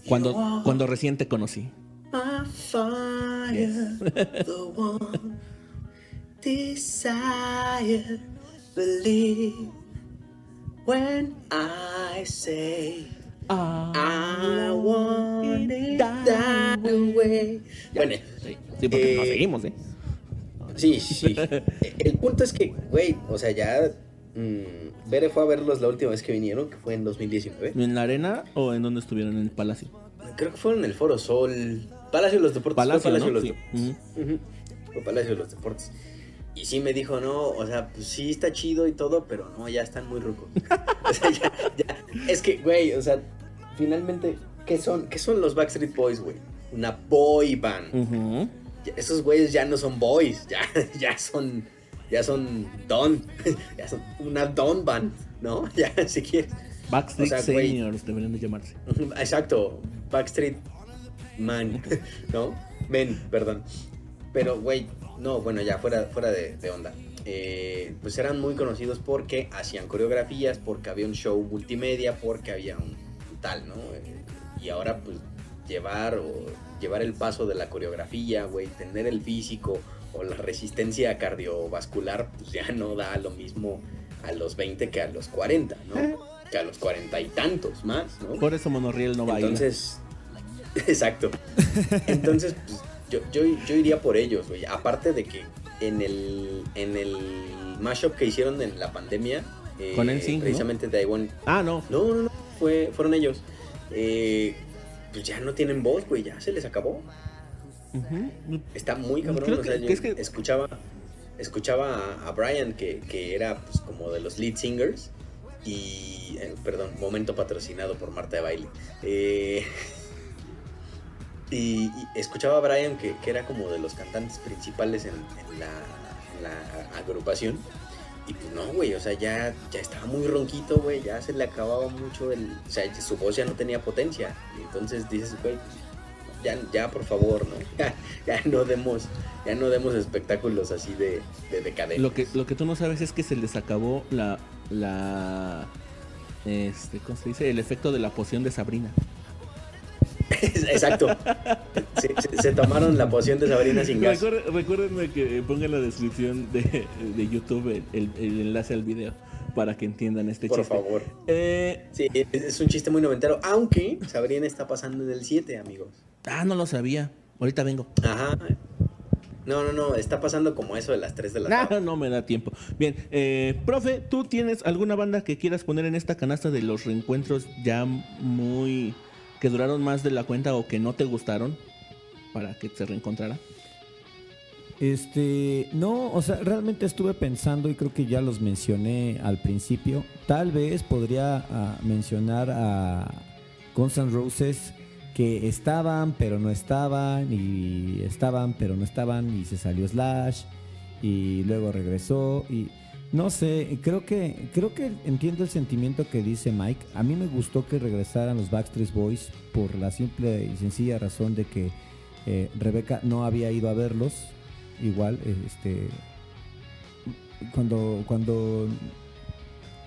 cuando, cuando recién te conocí. desire, believe when I say. I want it that way. Bueno, sí, porque nos eh, seguimos, ¿eh? Sí, sí. El punto es que, güey, o sea, ya. Mmm, Bere fue a verlos la última vez que vinieron, que fue en 2019. ¿En la arena o en donde estuvieron? ¿En el Palacio? Creo que fueron en el Foro Sol. Palacio de los Deportes. Palacio, Palacio de los Deportes. Fue Palacio de los Deportes. Y sí me dijo, no, o sea, pues sí está chido y todo, pero no, ya están muy rucos. o sea, ya, ya. Es que, güey, o sea, finalmente, ¿qué son, qué son los Backstreet Boys, güey? Una boy band. Esos güeyes ya no son boys, ya, ya son, ya son don, ya son una don band, ¿no? Ya, si quieres. Backstreet Seniors deberían de llamarse. Exacto, Backstreet Man, ¿no? Men, perdón. Pero, güey, no, bueno, ya fuera, fuera de, onda. Eh, pues eran muy conocidos porque hacían coreografías, porque había un show multimedia, porque había un tal, ¿no? Eh, y ahora pues llevar o llevar el paso de la coreografía, güey, tener el físico o la resistencia cardiovascular, pues ya no da lo mismo a los 20 que a los 40, ¿no? Eh. Que a los 40 y tantos más, ¿no? Por eso Monorriel no va Entonces, exacto. Entonces, pues, yo, yo, yo, iría por ellos, güey. Aparte de que en el, en el mashup que hicieron en la pandemia, eh, con el precisamente de I Ah, no. No, no, no fue, fueron ellos. Eh, pues ya no tienen voz, güey, ya se les acabó. Está muy cabrón. escuchaba, escuchaba a, Brian, que, era pues, como de los lead singers. Y, eh, perdón, momento patrocinado por Marta de Baile. Eh, y, escuchaba a Brian, que, era como de los cantantes principales en, la agrupación. Y pues no, güey, o sea, ya, ya estaba muy ronquito, güey, ya se le acababa mucho el... O sea, su voz ya no tenía potencia. Y entonces dices, güey, ya, ya por favor, ¿no? Ya, no demos, ya no demos espectáculos así de, de decadencia. Lo que, lo que tú no sabes es que se les acabó la... la este, ¿cómo se dice? El efecto de la poción de Sabrina. Exacto. Se, tomaron la poción de Sabrina sin gas. recuérdenme que pongan en la descripción de, YouTube el, enlace al video para que entiendan este chiste. Por favor. Eh, sí, es un chiste muy noventero, aunque Sabrina está pasando en el 7, amigos. Ah, no lo sabía. Ahorita vengo. Ajá. No, no, no, está pasando como eso de las 3 de la tarde. No, no me da tiempo. Bien, eh, profe, ¿tú tienes alguna banda que quieras poner en esta canasta de los reencuentros ya muy que duraron más de la cuenta o que no te gustaron para que se reencontrara? Este, no, o sea, realmente estuve pensando y creo que ya los mencioné al principio. Tal vez podría ah, mencionar a Guns N' Roses que estaban pero no estaban y estaban pero no estaban y se salió Slash y luego regresó y no sé, creo que creo que entiendo el sentimiento que dice Mike. A mí me gustó que regresaran los Backstreet Boys por la simple y sencilla razón de que eh, Rebeca no había ido a verlos. Igual, este cuando cuando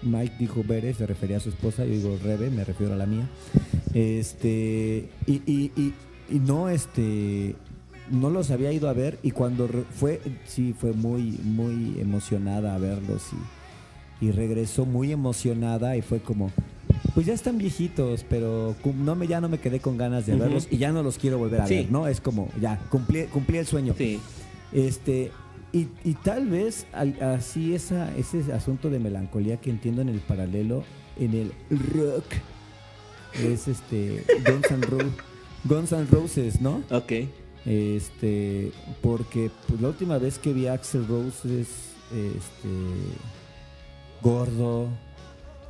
Mike dijo Bere, se refería a su esposa, yo digo Rebe, me refiero a la mía. Este y, y, y no este no los había ido a ver y cuando fue, sí, fue muy, muy emocionada a verlos y, regresó muy emocionada y fue como, pues ya están viejitos, pero no me, ya no me quedé con ganas de verlos y ya no los quiero volver a ver, ¿no? Es como, ya, cumplí, cumplí el sueño. Sí. Este, y, y tal vez así esa, ese asunto de melancolía que entiendo en el paralelo, en el rock, es este Guns N' Roses, Guns N' Roses ¿no? Ok. Este, porque pues, la última vez que vi a Axel Rose es este, gordo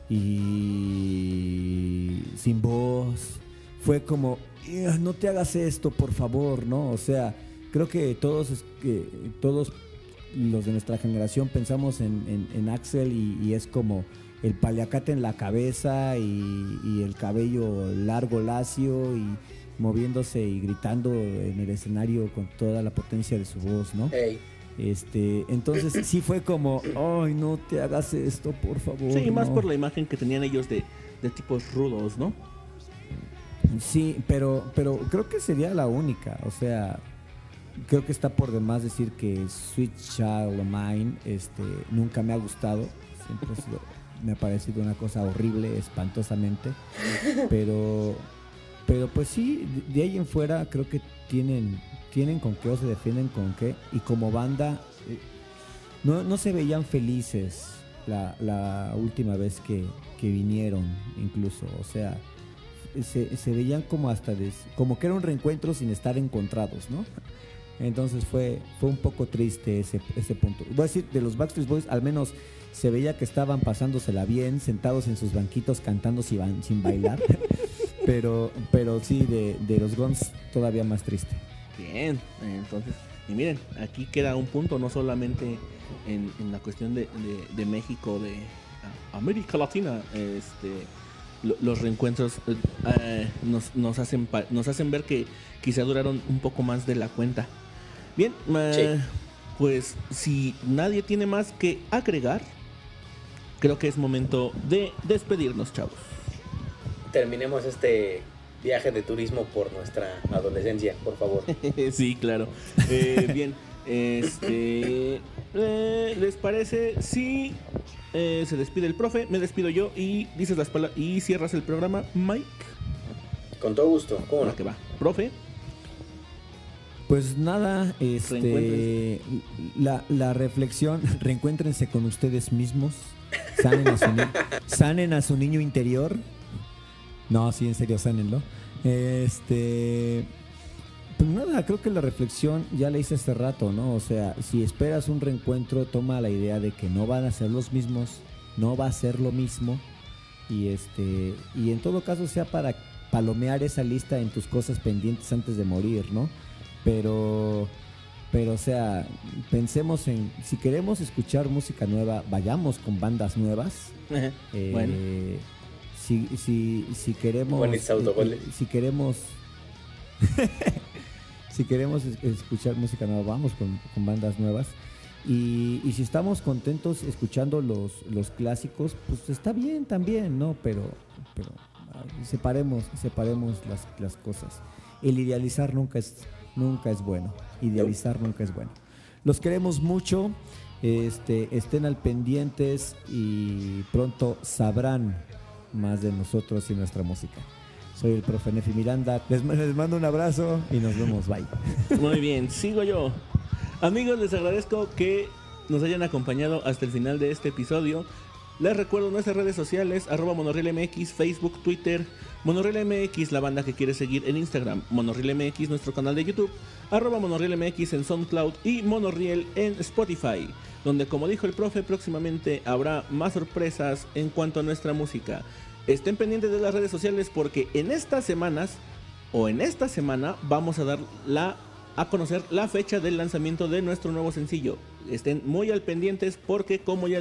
y sin voz. Fue como, no te hagas esto, por favor, ¿no? O sea, creo que todos, que todos los de nuestra generación pensamos en, Axel y, es como el paliacate en la cabeza y, y el cabello largo, lacio y moviéndose y gritando en el escenario con toda la potencia de su voz, ¿no? Este, entonces sí fue como, ay, no te hagas esto, por favor. Sí, más por la imagen que tenían ellos de, tipos rudos, ¿no? Sí, pero, pero creo que sería la única, o sea, creo que está por demás decir que Sweet Child of Mine este, nunca me ha gustado, siempre me ha parecido una cosa horrible, espantosamente, pero pero pues sí, de ahí en fuera creo que tienen, tienen con qué o se defienden con qué. Y como banda, eh, no, no se veían felices la, última vez que, que, vinieron, incluso. O sea, se, se veían como hasta como que era un reencuentro sin estar encontrados, ¿no? Entonces fue, fue un poco triste ese, ese punto. Voy a decir, de los Backstreet Boys, al menos se veía que estaban pasándosela bien, sentados en sus banquitos cantando sin, sin bailar. Pero, pero sí, de, de los Guns todavía más triste. Bien, entonces, y miren, aquí queda un punto, no solamente en, en la cuestión de, de, México, de América Latina, este, los reencuentros eh, nos, nos, hacen, nos hacen ver que quizá duraron un poco más de la cuenta. Bien, eh, pues si nadie tiene más que agregar, creo que es momento de despedirnos, chavos terminemos este viaje de turismo por nuestra adolescencia, por favor. sí, claro. Eh, bien, este, eh, ¿les parece si eh, se despide el profe? Me despido yo y dices las palabras y cierras el programa, Mike. Con todo gusto. ¿Cómo no? que va, profe. Pues nada, este, la, la reflexión, reencuéntrense con ustedes mismos, sanen a su, sanen a su niño interior no, sí, en serio, sánenlo. Este. Pues nada, creo que la reflexión ya la hice hace rato, ¿no? O sea, si esperas un reencuentro, toma la idea de que no van a ser los mismos, no va a ser lo mismo. Y este. Y en todo caso sea para palomear esa lista en tus cosas pendientes antes de morir, ¿no? Pero. Pero, o sea, pensemos en, si queremos escuchar música nueva, vayamos con bandas nuevas. eh, bueno. si, si, si queremos si queremos si queremos escuchar música nueva vamos con, bandas nuevas. Y, y, si estamos contentos escuchando los, los clásicos pues está bien también no pero pero ah, separemos separemos las, las cosas. El idealizar nunca es nunca es bueno idealizar nunca es bueno los queremos mucho este, estén al pendientes y pronto sabrán más de nosotros y nuestra música. Soy el profe Nefi Miranda. Les, mando un abrazo y nos vemos. Bye. Muy bien, sigo yo. Amigos, les agradezco que nos hayan acompañado hasta el final de este episodio. Les recuerdo nuestras redes sociales, arroba Facebook, Twitter, Monorriel MX, la banda que quiere seguir en Instagram, Monorriel MX, nuestro canal de YouTube, arroba en SoundCloud y Monorriel en Spotify, donde como dijo el profe, próximamente habrá más sorpresas en cuanto a nuestra música. Estén pendientes de las redes sociales porque en estas semanas o en esta semana vamos a dar la a conocer la fecha del lanzamiento de nuestro nuevo sencillo. Estén muy al pendientes porque como ya,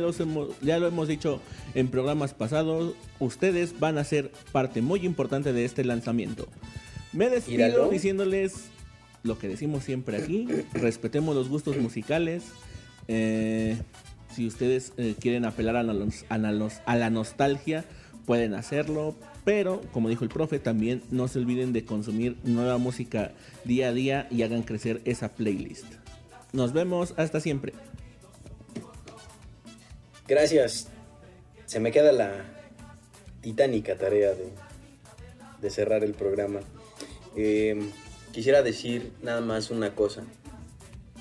ya lo hemos dicho en programas pasados, ustedes van a ser parte muy importante de este lanzamiento. Me despido diciéndoles lo que decimos siempre aquí, respetemos los gustos musicales. Eh, si ustedes eh, quieren apelar a, a la nostalgia, pueden hacerlo, pero, como dijo el profe, también no se olviden de consumir nueva música día a día y hagan crecer esa playlist. Nos vemos, hasta siempre. Gracias. Se me queda la titánica tarea de, cerrar el programa. Eh, quisiera decir nada más una cosa.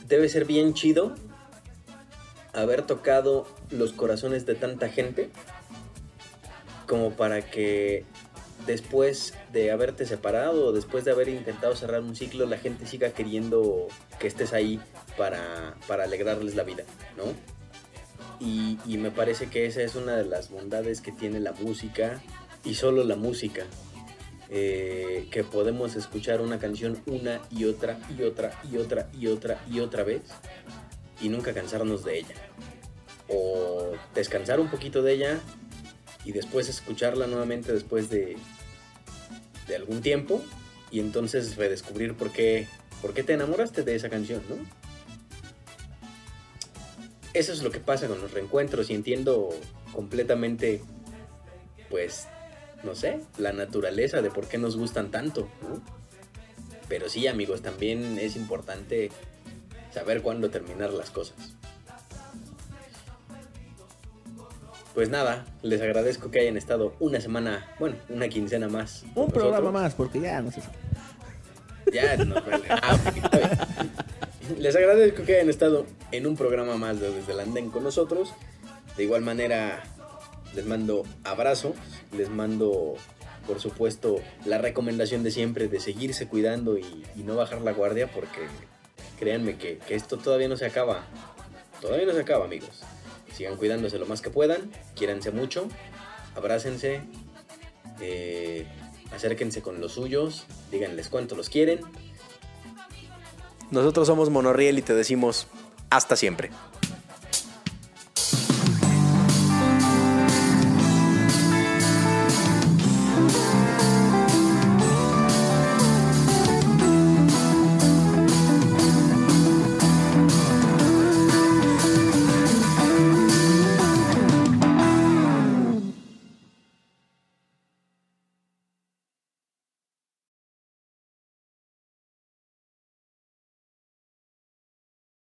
Debe ser bien chido haber tocado los corazones de tanta gente como para que después de haberte separado después de haber intentado cerrar un ciclo, la gente siga queriendo que estés ahí para, alegrarles la vida, ¿no? Y, me parece que esa es una de las bondades que tiene la música y solo la música. Eh, que podemos escuchar una canción una y otra y otra y otra y otra y otra vez y nunca cansarnos de ella. O descansar un poquito de ella y después escucharla nuevamente después de, de algún tiempo y entonces redescubrir por qué, por qué te enamoraste de esa canción, ¿no? Eso es lo que pasa con los reencuentros y entiendo completamente, pues, no sé, la naturaleza de por qué nos gustan tanto. Pero sí, amigos, también es importante saber cuándo terminar las cosas. Pues nada, les agradezco que hayan estado una semana, bueno, una quincena más. Un programa más, porque ya no sé. Ya, no, ah, Les agradezco que hayan estado en un programa más de Desde el Andén con nosotros. De igual manera, les mando abrazos, les mando, por supuesto, la recomendación de siempre de seguirse cuidando y, no bajar la guardia, porque créanme que, que esto todavía no se acaba. Todavía no se acaba, amigos sigan cuidándose lo más que puedan, quiéranse mucho, abrácense, eh, acérquense con los suyos, díganles cuánto los quieren. Nosotros somos Monorriel y te decimos hasta siempre.